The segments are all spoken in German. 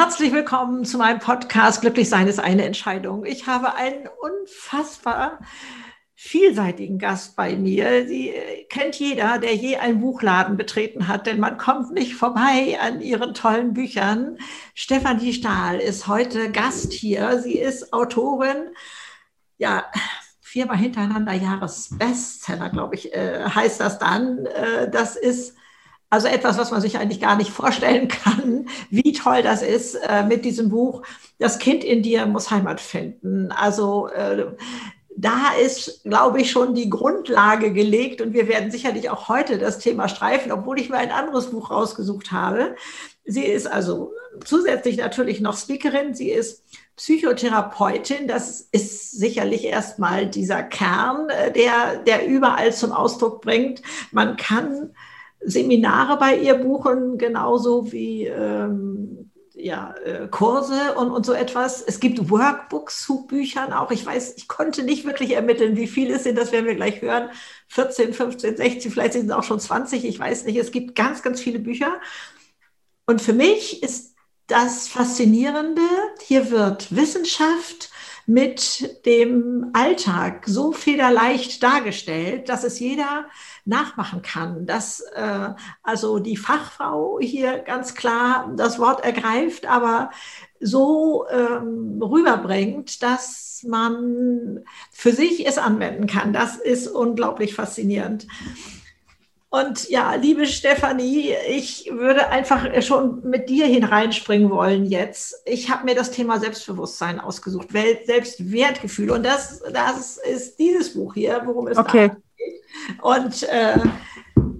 Herzlich willkommen zu meinem Podcast Glücklich sein ist eine Entscheidung. Ich habe einen unfassbar vielseitigen Gast bei mir. Sie äh, kennt jeder, der je einen Buchladen betreten hat, denn man kommt nicht vorbei an ihren tollen Büchern. Stefanie Stahl ist heute Gast hier. Sie ist Autorin, ja, viermal hintereinander Jahresbestseller, glaube ich, äh, heißt das dann. Äh, das ist also etwas, was man sich eigentlich gar nicht vorstellen kann, wie toll das ist äh, mit diesem Buch. Das Kind in dir muss Heimat finden. Also äh, da ist, glaube ich, schon die Grundlage gelegt und wir werden sicherlich auch heute das Thema streifen, obwohl ich mir ein anderes Buch rausgesucht habe. Sie ist also zusätzlich natürlich noch Speakerin, sie ist Psychotherapeutin, das ist sicherlich erstmal dieser Kern, äh, der, der überall zum Ausdruck bringt. Man kann Seminare bei ihr buchen, genauso wie ähm, ja, äh, Kurse und, und so etwas. Es gibt Workbooks zu Büchern auch. Ich weiß, ich konnte nicht wirklich ermitteln, wie viele es sind, das werden wir gleich hören. 14, 15, 16, vielleicht sind es auch schon 20, ich weiß nicht. Es gibt ganz, ganz viele Bücher. Und für mich ist das Faszinierende, hier wird Wissenschaft mit dem Alltag so federleicht dargestellt, dass es jeder nachmachen kann, dass äh, also die Fachfrau hier ganz klar das Wort ergreift, aber so ähm, rüberbringt, dass man für sich es anwenden kann. Das ist unglaublich faszinierend. Und ja, liebe Stefanie, ich würde einfach schon mit dir hineinspringen wollen jetzt. Ich habe mir das Thema Selbstbewusstsein ausgesucht, Selbstwertgefühl. Und das, das ist dieses Buch hier, worum es okay. geht. Und äh,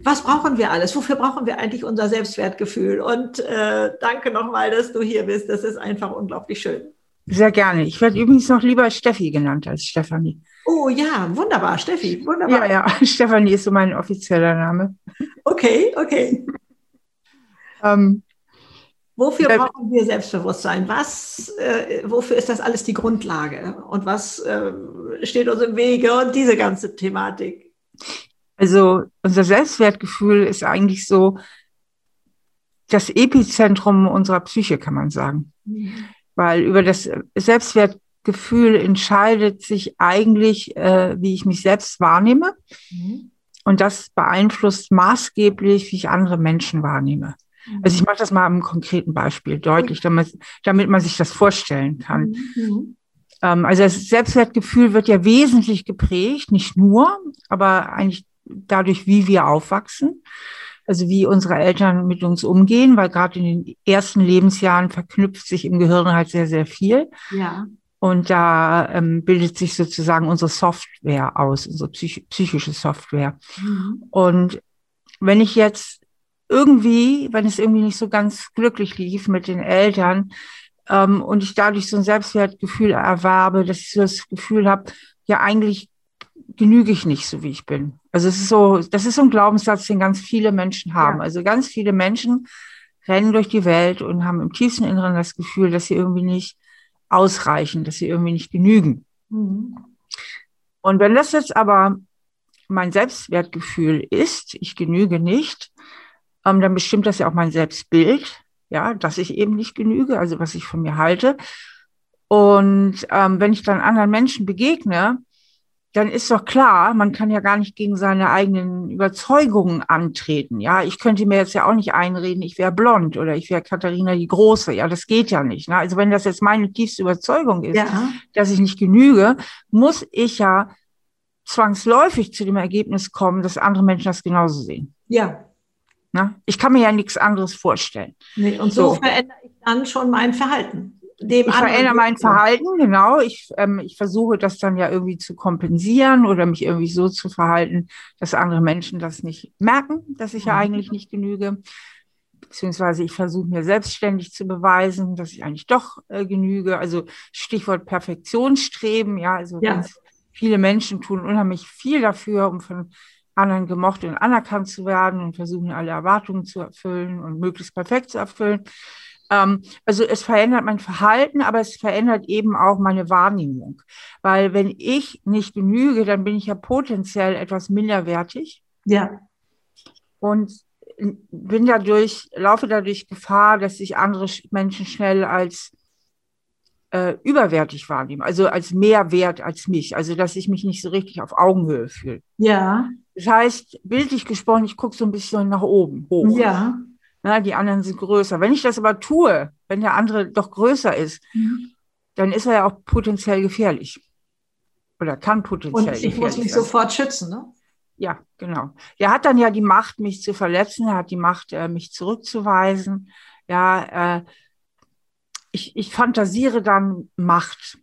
was brauchen wir alles? Wofür brauchen wir eigentlich unser Selbstwertgefühl? Und äh, danke nochmal, dass du hier bist. Das ist einfach unglaublich schön. Sehr gerne. Ich werde übrigens noch lieber Steffi genannt als Stefanie. Oh ja, wunderbar, Steffi, wunderbar. Ja, ja, Stefanie ist so mein offizieller Name. Okay, okay. ähm, wofür brauchen wir Selbstbewusstsein? Was, äh, wofür ist das alles die Grundlage? Und was äh, steht uns im Wege und diese ganze Thematik? Also unser Selbstwertgefühl ist eigentlich so das Epizentrum unserer Psyche, kann man sagen. Mhm. Weil über das Selbstwertgefühl Gefühl entscheidet sich eigentlich, äh, wie ich mich selbst wahrnehme. Mhm. Und das beeinflusst maßgeblich, wie ich andere Menschen wahrnehme. Mhm. Also ich mache das mal am konkreten Beispiel deutlich, damit, damit man sich das vorstellen kann. Mhm. Ähm, also das Selbstwertgefühl wird ja wesentlich geprägt, nicht nur, aber eigentlich dadurch, wie wir aufwachsen. Also wie unsere Eltern mit uns umgehen, weil gerade in den ersten Lebensjahren verknüpft sich im Gehirn halt sehr, sehr viel. Ja. Und da ähm, bildet sich sozusagen unsere Software aus, unsere psych psychische Software. Mhm. Und wenn ich jetzt irgendwie, wenn es irgendwie nicht so ganz glücklich lief mit den Eltern ähm, und ich dadurch so ein Selbstwertgefühl erwerbe, dass ich so das Gefühl habe, ja eigentlich genüge ich nicht so, wie ich bin. Also es ist so, das ist so ein Glaubenssatz, den ganz viele Menschen haben. Ja. Also ganz viele Menschen rennen durch die Welt und haben im tiefsten Inneren das Gefühl, dass sie irgendwie nicht ausreichen, dass sie irgendwie nicht genügen. Mhm. Und wenn das jetzt aber mein Selbstwertgefühl ist, ich genüge nicht, ähm, dann bestimmt das ja auch mein Selbstbild, ja, dass ich eben nicht genüge, also was ich von mir halte. Und ähm, wenn ich dann anderen Menschen begegne, dann ist doch klar, man kann ja gar nicht gegen seine eigenen Überzeugungen antreten. Ja, ich könnte mir jetzt ja auch nicht einreden, ich wäre blond oder ich wäre Katharina die Große. Ja, das geht ja nicht. Ne? Also wenn das jetzt meine tiefste Überzeugung ist, ja. dass ich nicht genüge, muss ich ja zwangsläufig zu dem Ergebnis kommen, dass andere Menschen das genauso sehen. Ja. Na? Ich kann mir ja nichts anderes vorstellen. Nee, und so, so verändere ich dann schon mein Verhalten dem ich verändere mein Verhalten, genau. Ich, ähm, ich versuche das dann ja irgendwie zu kompensieren oder mich irgendwie so zu verhalten, dass andere Menschen das nicht merken, dass ich ja mhm. eigentlich nicht genüge. Beziehungsweise ich versuche mir selbstständig zu beweisen, dass ich eigentlich doch äh, genüge. Also Stichwort Perfektionsstreben, ja, also ja. viele Menschen tun unheimlich viel dafür, um von anderen gemocht und anerkannt zu werden und versuchen alle Erwartungen zu erfüllen und möglichst perfekt zu erfüllen. Ähm, also es verändert mein Verhalten, aber es verändert eben auch meine Wahrnehmung. Weil wenn ich nicht genüge, dann bin ich ja potenziell etwas minderwertig. Ja. Und bin dadurch, laufe dadurch Gefahr, dass sich andere Menschen schnell als äh, überwertig wahrnehmen, also als mehr wert als mich, also dass ich mich nicht so richtig auf Augenhöhe fühle. Ja. Das heißt, bildlich gesprochen, ich gucke so ein bisschen nach oben, hoch. Ja. Na, die anderen sind größer. Wenn ich das aber tue, wenn der andere doch größer ist, mhm. dann ist er ja auch potenziell gefährlich. Oder kann potenziell gefährlich Und ich muss mich sein. sofort schützen, ne? Ja, genau. Der hat dann ja die Macht, mich zu verletzen, er hat die Macht, äh, mich zurückzuweisen. Ja, äh, ich, ich fantasiere dann Macht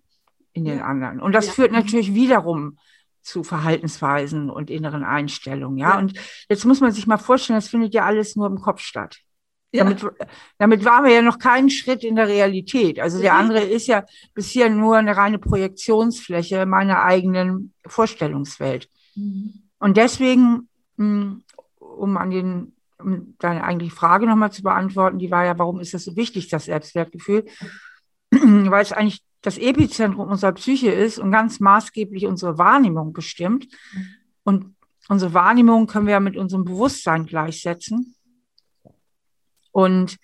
in den ja. anderen. Und das ja. führt natürlich wiederum zu Verhaltensweisen und inneren Einstellungen. Ja? ja? und jetzt muss man sich mal vorstellen, das findet ja alles nur im Kopf statt. Ja. Damit, damit waren wir ja noch keinen Schritt in der Realität. Also der andere ist ja bisher nur eine reine Projektionsfläche meiner eigenen Vorstellungswelt. Mhm. Und deswegen, hm, um an den, um deine eigentliche Frage nochmal zu beantworten, die war ja, warum ist das so wichtig, das Selbstwertgefühl? Weil es eigentlich das Epizentrum unserer Psyche ist und ganz maßgeblich unsere Wahrnehmung bestimmt. Und unsere Wahrnehmung können wir ja mit unserem Bewusstsein gleichsetzen. Und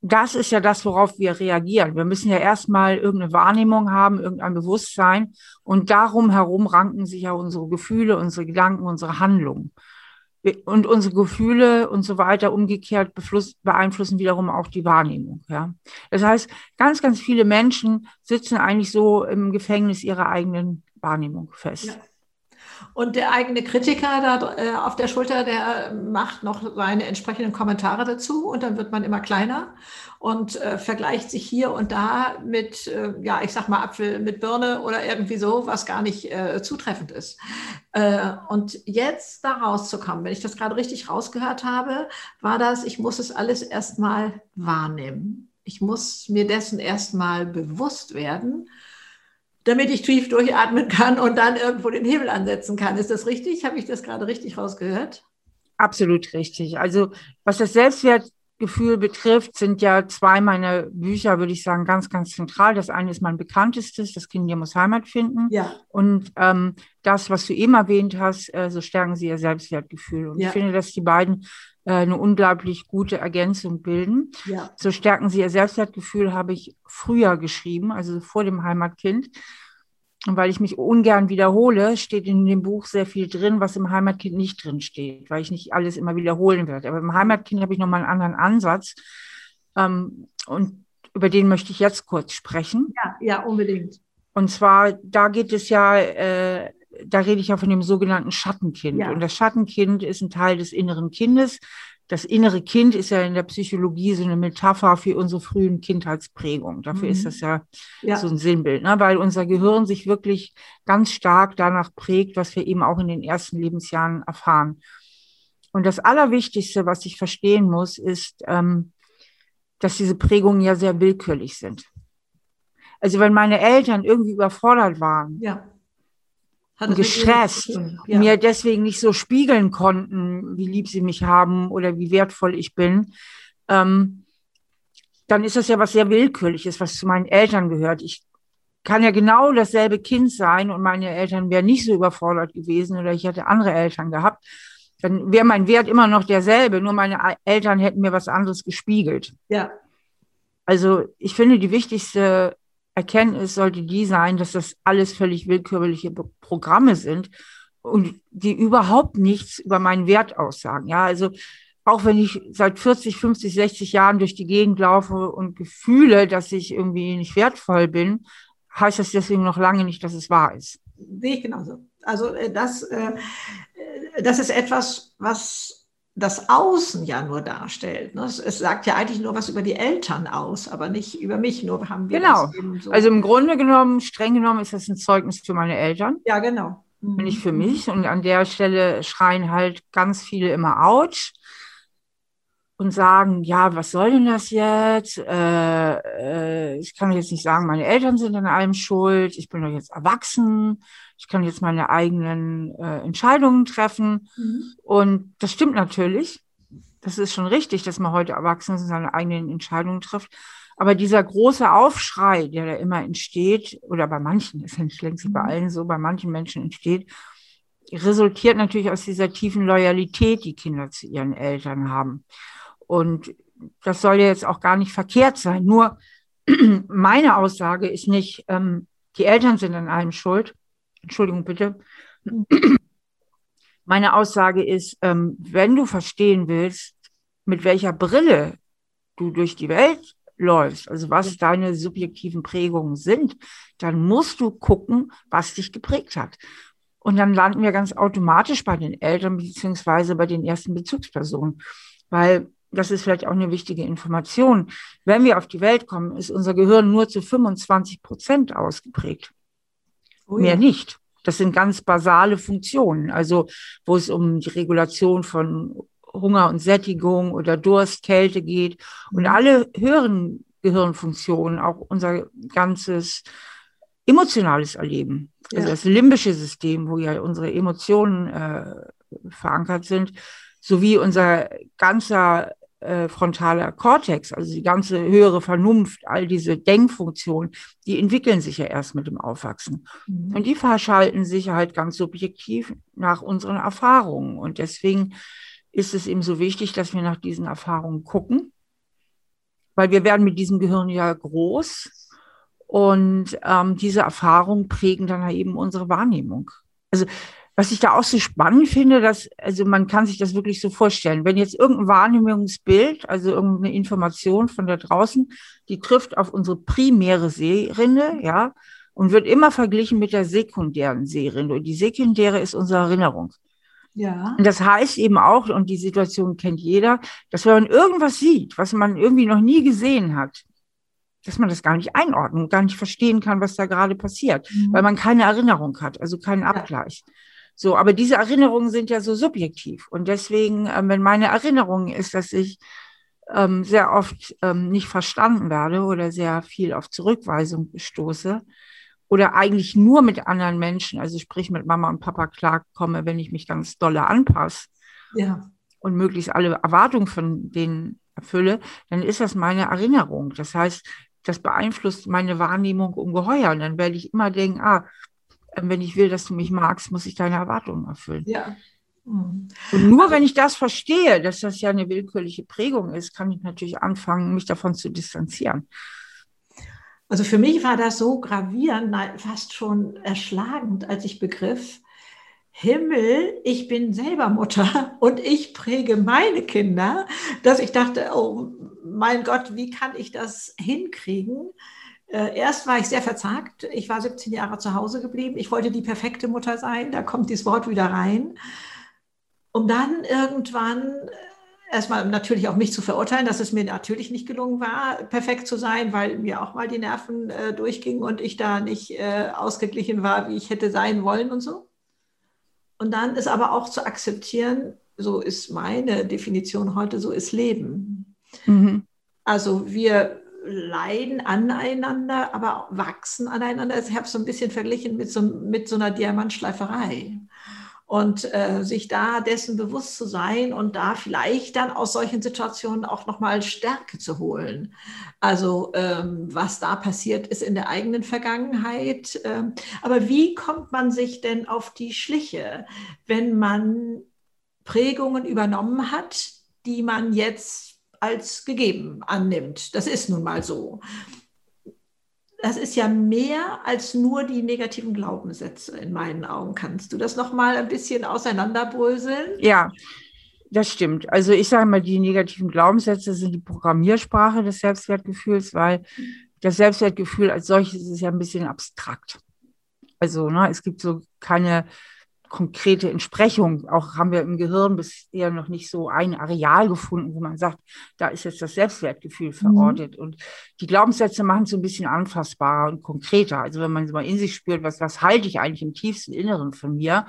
das ist ja das, worauf wir reagieren. Wir müssen ja erstmal irgendeine Wahrnehmung haben, irgendein Bewusstsein. Und darum herum ranken sich ja unsere Gefühle, unsere Gedanken, unsere Handlungen. Und unsere Gefühle und so weiter umgekehrt beeinflussen wiederum auch die Wahrnehmung. Ja. Das heißt, ganz, ganz viele Menschen sitzen eigentlich so im Gefängnis ihrer eigenen Wahrnehmung fest. Ja. Und der eigene Kritiker da äh, auf der Schulter, der macht noch seine entsprechenden Kommentare dazu und dann wird man immer kleiner und äh, vergleicht sich hier und da mit, äh, ja, ich sag mal Apfel mit Birne oder irgendwie so, was gar nicht äh, zutreffend ist. Äh, und jetzt da rauszukommen, wenn ich das gerade richtig rausgehört habe, war das, ich muss es alles erstmal wahrnehmen. Ich muss mir dessen erstmal bewusst werden damit ich tief durchatmen kann und dann irgendwo den Hebel ansetzen kann. Ist das richtig? Habe ich das gerade richtig rausgehört? Absolut richtig. Also was das Selbstwertgefühl betrifft, sind ja zwei meiner Bücher, würde ich sagen, ganz, ganz zentral. Das eine ist mein bekanntestes, das Kind muss Heimat finden. Ja. Und ähm, das, was du eben erwähnt hast, äh, so stärken sie ihr Selbstwertgefühl. Und ja. ich finde, dass die beiden eine unglaublich gute Ergänzung bilden. Ja. So stärken sie ihr Selbstwertgefühl, habe ich früher geschrieben, also vor dem Heimatkind. Und weil ich mich ungern wiederhole, steht in dem Buch sehr viel drin, was im Heimatkind nicht drin steht, weil ich nicht alles immer wiederholen werde. Aber im Heimatkind habe ich nochmal einen anderen Ansatz. Ähm, und über den möchte ich jetzt kurz sprechen. Ja, ja, unbedingt. Und zwar, da geht es ja, äh, da rede ich ja von dem sogenannten Schattenkind. Ja. Und das Schattenkind ist ein Teil des inneren Kindes. Das innere Kind ist ja in der Psychologie so eine Metapher für unsere frühen Kindheitsprägungen. Dafür mhm. ist das ja, ja, so ein Sinnbild, ne? weil unser Gehirn sich wirklich ganz stark danach prägt, was wir eben auch in den ersten Lebensjahren erfahren. Und das Allerwichtigste, was ich verstehen muss, ist, ähm, dass diese Prägungen ja sehr willkürlich sind. Also wenn meine Eltern irgendwie überfordert waren, ja gestresst, ja. mir deswegen nicht so spiegeln konnten, wie lieb sie mich haben oder wie wertvoll ich bin, ähm, dann ist das ja was sehr Willkürliches, was zu meinen Eltern gehört. Ich kann ja genau dasselbe Kind sein und meine Eltern wären nicht so überfordert gewesen oder ich hätte andere Eltern gehabt. Dann wäre mein Wert immer noch derselbe, nur meine Eltern hätten mir was anderes gespiegelt. Ja. Also ich finde, die wichtigste Erkenntnis sollte die sein, dass das alles völlig willkürliche Programme sind und die überhaupt nichts über meinen Wert aussagen. Ja, also auch wenn ich seit 40, 50, 60 Jahren durch die Gegend laufe und gefühle, dass ich irgendwie nicht wertvoll bin, heißt das deswegen noch lange nicht, dass es wahr ist. Sehe ich genauso. Also äh, das, äh, das ist etwas, was das Außen ja nur darstellt. Ne? Es sagt ja eigentlich nur was über die Eltern aus, aber nicht über mich. Nur haben wir genau. So also im Grunde genommen, streng genommen, ist das ein Zeugnis für meine Eltern. Ja, genau. Mhm. Nicht für mich. Und an der Stelle schreien halt ganz viele immer Autsch und sagen, ja, was soll denn das jetzt? Äh, äh, ich kann jetzt nicht sagen, meine Eltern sind an allem schuld. Ich bin doch jetzt erwachsen ich kann jetzt meine eigenen äh, Entscheidungen treffen. Mhm. Und das stimmt natürlich. Das ist schon richtig, dass man heute erwachsen ist und seine eigenen Entscheidungen trifft. Aber dieser große Aufschrei, der da immer entsteht, oder bei manchen, ist ja nicht längst mhm. bei allen so, bei manchen Menschen entsteht, resultiert natürlich aus dieser tiefen Loyalität, die Kinder zu ihren Eltern haben. Und das soll ja jetzt auch gar nicht verkehrt sein. Nur meine Aussage ist nicht, ähm, die Eltern sind an allem schuld. Entschuldigung bitte. Meine Aussage ist, ähm, wenn du verstehen willst, mit welcher Brille du durch die Welt läufst, also was deine subjektiven Prägungen sind, dann musst du gucken, was dich geprägt hat. Und dann landen wir ganz automatisch bei den Eltern beziehungsweise bei den ersten Bezugspersonen, weil das ist vielleicht auch eine wichtige Information. Wenn wir auf die Welt kommen, ist unser Gehirn nur zu 25 Prozent ausgeprägt. Oh ja. Mehr nicht. Das sind ganz basale Funktionen, also wo es um die Regulation von Hunger und Sättigung oder Durst, Kälte geht. Und mhm. alle höheren Gehirnfunktionen, auch unser ganzes emotionales Erleben, also ja. das limbische System, wo ja unsere Emotionen äh, verankert sind, sowie unser ganzer äh, frontaler Kortex, also die ganze höhere Vernunft, all diese Denkfunktionen, die entwickeln sich ja erst mit dem Aufwachsen. Mhm. Und die verschalten sich halt ganz subjektiv nach unseren Erfahrungen. Und deswegen ist es eben so wichtig, dass wir nach diesen Erfahrungen gucken, weil wir werden mit diesem Gehirn ja groß und ähm, diese Erfahrungen prägen dann eben unsere Wahrnehmung. Also was ich da auch so spannend finde, dass, also man kann sich das wirklich so vorstellen, wenn jetzt irgendein Wahrnehmungsbild, also irgendeine Information von da draußen, die trifft auf unsere primäre Seerinde, ja, und wird immer verglichen mit der sekundären Seerinde. Und die sekundäre ist unsere Erinnerung. Ja. Und das heißt eben auch, und die Situation kennt jeder, dass wenn man irgendwas sieht, was man irgendwie noch nie gesehen hat, dass man das gar nicht einordnen, gar nicht verstehen kann, was da gerade passiert, mhm. weil man keine Erinnerung hat, also keinen Abgleich. Ja. So, aber diese Erinnerungen sind ja so subjektiv. Und deswegen, äh, wenn meine Erinnerung ist, dass ich ähm, sehr oft ähm, nicht verstanden werde oder sehr viel auf Zurückweisung stoße oder eigentlich nur mit anderen Menschen, also sprich mit Mama und Papa klarkomme, wenn ich mich ganz dolle anpasse ja. und möglichst alle Erwartungen von denen erfülle, dann ist das meine Erinnerung. Das heißt, das beeinflusst meine Wahrnehmung ungeheuer. Und dann werde ich immer denken, ah, wenn ich will, dass du mich magst, muss ich deine Erwartungen erfüllen. Ja. Mhm. Und nur wenn ich das verstehe, dass das ja eine willkürliche Prägung ist, kann ich natürlich anfangen, mich davon zu distanzieren. Also für mich war das so gravierend, fast schon erschlagend, als ich begriff, Himmel, ich bin selber Mutter und ich präge meine Kinder, dass ich dachte, oh mein Gott, wie kann ich das hinkriegen? Äh, erst war ich sehr verzagt. Ich war 17 Jahre zu Hause geblieben. Ich wollte die perfekte Mutter sein. Da kommt dieses Wort wieder rein. Um dann irgendwann äh, erstmal natürlich auch mich zu verurteilen, dass es mir natürlich nicht gelungen war, perfekt zu sein, weil mir auch mal die Nerven äh, durchgingen und ich da nicht äh, ausgeglichen war, wie ich hätte sein wollen und so. Und dann ist aber auch zu akzeptieren, so ist meine Definition heute, so ist Leben. Mhm. Also wir leiden aneinander, aber wachsen aneinander. Also ich habe es so ein bisschen verglichen mit so, mit so einer Diamantschleiferei. Und äh, sich da dessen bewusst zu sein und da vielleicht dann aus solchen Situationen auch nochmal Stärke zu holen. Also ähm, was da passiert ist in der eigenen Vergangenheit. Ähm, aber wie kommt man sich denn auf die Schliche, wenn man Prägungen übernommen hat, die man jetzt als gegeben annimmt. Das ist nun mal so. Das ist ja mehr als nur die negativen Glaubenssätze in meinen Augen. Kannst du das noch mal ein bisschen auseinanderbröseln? Ja, das stimmt. Also ich sage mal, die negativen Glaubenssätze sind die Programmiersprache des Selbstwertgefühls, weil das Selbstwertgefühl als solches ist ja ein bisschen abstrakt. Also ne, es gibt so keine konkrete Entsprechung. Auch haben wir im Gehirn bisher noch nicht so ein Areal gefunden, wo man sagt, da ist jetzt das Selbstwertgefühl mhm. verortet. Mhm. Und die Glaubenssätze machen es so ein bisschen anfassbarer und konkreter. Also wenn man mal in sich spürt, was, was halte ich eigentlich im tiefsten Inneren von mir,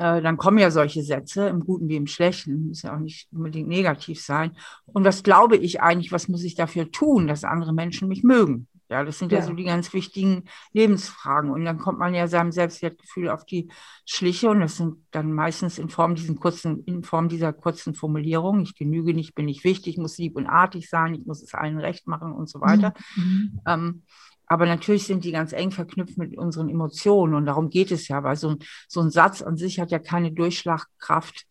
äh, dann kommen ja solche Sätze, im Guten wie im Schlechten, muss ja auch nicht unbedingt negativ sein. Und was glaube ich eigentlich, was muss ich dafür tun, dass andere Menschen mich mögen? Ja, das sind ja. ja. so die ganz wichtigen Lebensfragen. Und dann kommt man ja seinem Selbstwertgefühl auf die Schliche. Und das sind dann meistens in Form, diesen kurzen, in Form dieser kurzen Formulierung. Ich genüge nicht, bin ich wichtig, muss lieb und artig sein, ich muss es allen recht machen und so weiter. Mhm. Ähm, Aber natürlich sind die ganz eng verknüpft mit unseren Emotionen und darum geht es ja, weil so ein, so ein Satz an sich hat ja keine Durchschlagkraft,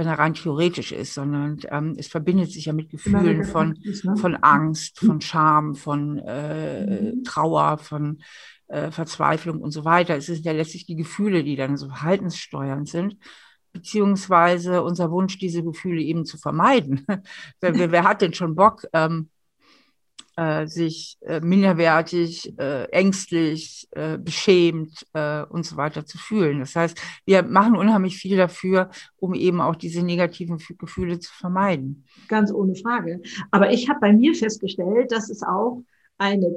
wenn er rein theoretisch ist, sondern ähm, es verbindet sich ja mit Gefühlen von, ne? von Angst, von Scham, von äh, mhm. Trauer, von äh, Verzweiflung und so weiter. Es sind ja letztlich die Gefühle, die dann so verhaltenssteuernd sind beziehungsweise unser Wunsch, diese Gefühle eben zu vermeiden. wer, wer, hat denn schon Bock, ähm, äh, sich äh, minderwertig, äh, ängstlich, äh, beschämt äh, und so weiter zu fühlen? Das heißt, wir machen unheimlich viel dafür, um eben auch diese negativen Gefühle zu vermeiden. Ganz ohne Frage. Aber ich habe bei mir festgestellt, dass es auch eine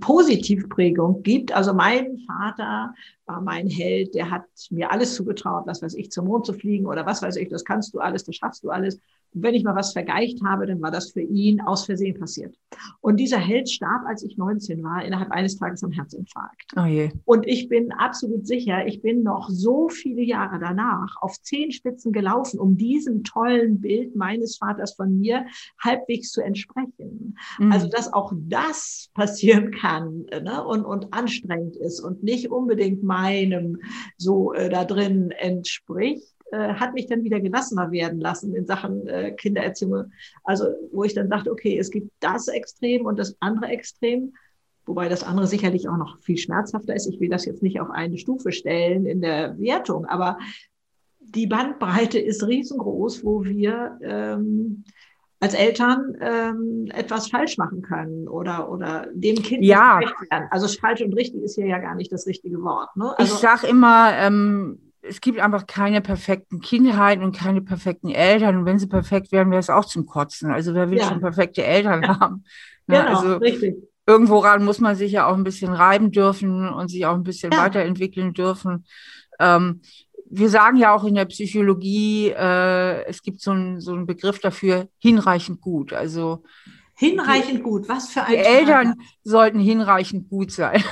Positivprägung gibt. Also mein Vater war mein Held, der hat mir alles zugetraut, was weiß ich, zum Mond zu fliegen oder was weiß ich, das kannst du alles, das schaffst du alles. Wenn ich mal was vergeicht habe, dann war das für ihn aus Versehen passiert. Und dieser Held starb, als ich 19 war, innerhalb eines Tages am Herzinfarkt. Oh je. Und ich bin absolut sicher, ich bin noch so viele Jahre danach auf Zehenspitzen gelaufen, um diesem tollen Bild meines Vaters von mir halbwegs zu entsprechen. Mhm. Also, dass auch das passieren kann ne? und, und anstrengend ist und nicht unbedingt meinem so äh, da drin entspricht äh, hat mich dann wieder gelassener werden lassen in Sachen äh, Kindererziehung. Also wo ich dann dachte, okay, es gibt das Extrem und das andere Extrem, wobei das andere sicherlich auch noch viel schmerzhafter ist. Ich will das jetzt nicht auf eine Stufe stellen in der Wertung, aber die Bandbreite ist riesengroß, wo wir ähm, als Eltern ähm, etwas falsch machen können oder oder dem Kind ja. werden. Also falsch und richtig ist hier ja gar nicht das richtige Wort. Ne? Also, ich sage immer, ähm, es gibt einfach keine perfekten Kindheiten und keine perfekten Eltern. Und wenn sie perfekt wären, wäre es auch zum Kotzen. Also wer will ja. schon perfekte Eltern ja. haben? Ja, genau, also richtig. Irgendworan muss man sich ja auch ein bisschen reiben dürfen und sich auch ein bisschen ja. weiterentwickeln dürfen. Ähm, wir sagen ja auch in der Psychologie, äh, es gibt so einen so Begriff dafür, hinreichend gut. Also Hinreichend gut, was für ein. Die Eltern sollten hinreichend gut sein.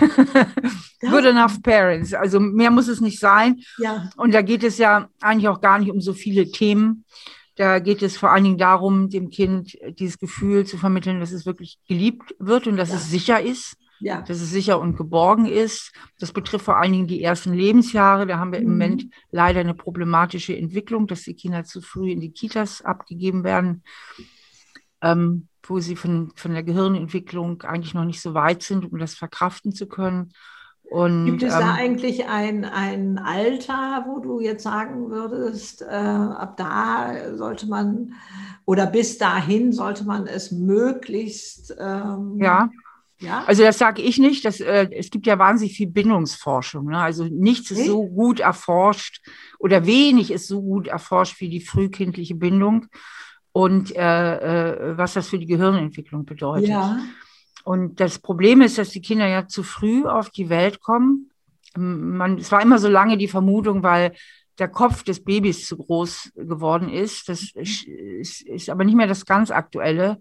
Good enough parents. Also mehr muss es nicht sein. Ja. Und da geht es ja eigentlich auch gar nicht um so viele Themen. Da geht es vor allen Dingen darum, dem Kind dieses Gefühl zu vermitteln, dass es wirklich geliebt wird und dass ja. es sicher ist. Ja. Dass es sicher und geborgen ist. Das betrifft vor allen Dingen die ersten Lebensjahre. Da haben wir mhm. im Moment leider eine problematische Entwicklung, dass die Kinder zu früh in die Kitas abgegeben werden. Ähm, wo sie von, von der Gehirnentwicklung eigentlich noch nicht so weit sind, um das verkraften zu können. Und, Gibt es ähm, da eigentlich ein, ein Alter, wo du jetzt sagen würdest, äh, ab da sollte man oder bis dahin sollte man es möglichst. Ähm, ja. Ja? Also das sage ich nicht. Das, äh, es gibt ja wahnsinnig viel Bindungsforschung. Ne? Also nichts ist so gut erforscht oder wenig ist so gut erforscht wie die frühkindliche Bindung und äh, äh, was das für die Gehirnentwicklung bedeutet. Ja. Und das Problem ist, dass die Kinder ja zu früh auf die Welt kommen. Man, es war immer so lange die Vermutung, weil der Kopf des Babys zu groß geworden ist. Das ist, ist aber nicht mehr das ganz Aktuelle.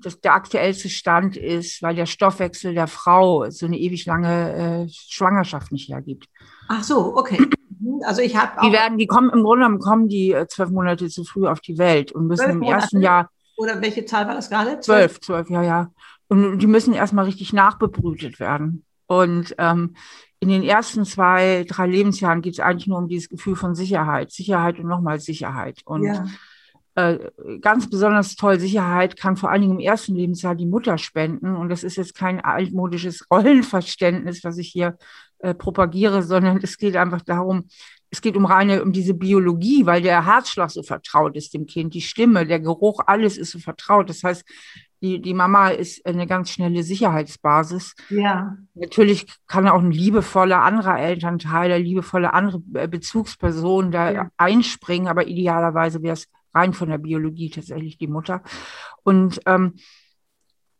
Das, der aktuellste Stand ist, weil der Stoffwechsel der Frau so eine ewig lange äh, Schwangerschaft nicht hergibt. Ach so, okay. Mhm, also ich habe Die werden, die kommen im Grunde genommen kommen die äh, zwölf Monate zu früh auf die Welt und müssen im ersten Jahr. Oder welche Zahl war das gerade? Zwölf, zwölf, ja, ja. Und die müssen erstmal richtig nachbebrütet werden. Und ähm, in den ersten zwei, drei Lebensjahren geht es eigentlich nur um dieses Gefühl von Sicherheit, Sicherheit und nochmal Sicherheit. Und ja. Äh, ganz besonders toll, Sicherheit kann vor allen Dingen im ersten Lebensjahr die Mutter spenden. Und das ist jetzt kein altmodisches Rollenverständnis, was ich hier äh, propagiere, sondern es geht einfach darum, es geht um reine, um diese Biologie, weil der Herzschlag so vertraut ist dem Kind, die Stimme, der Geruch, alles ist so vertraut. Das heißt, die, die Mama ist eine ganz schnelle Sicherheitsbasis. Ja. Natürlich kann auch ein liebevoller anderer Elternteil, liebevolle andere äh, Bezugsperson da ja. einspringen, aber idealerweise wäre es rein von der Biologie tatsächlich die Mutter. Und ähm,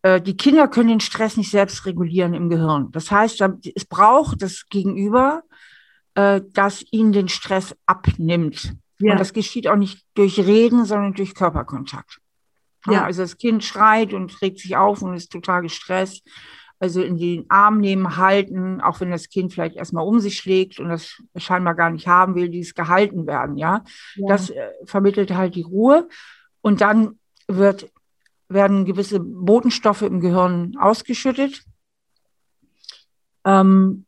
äh, die Kinder können den Stress nicht selbst regulieren im Gehirn. Das heißt, es braucht das Gegenüber, äh, das ihnen den Stress abnimmt. Ja. Und das geschieht auch nicht durch Reden, sondern durch Körperkontakt. Ja. Also das Kind schreit und regt sich auf und ist total gestresst. Also in den Arm nehmen, halten, auch wenn das Kind vielleicht erstmal um sich schlägt und das scheinbar gar nicht haben will, dieses gehalten werden, ja. ja. Das äh, vermittelt halt die Ruhe. Und dann wird werden gewisse Botenstoffe im Gehirn ausgeschüttet. Ähm,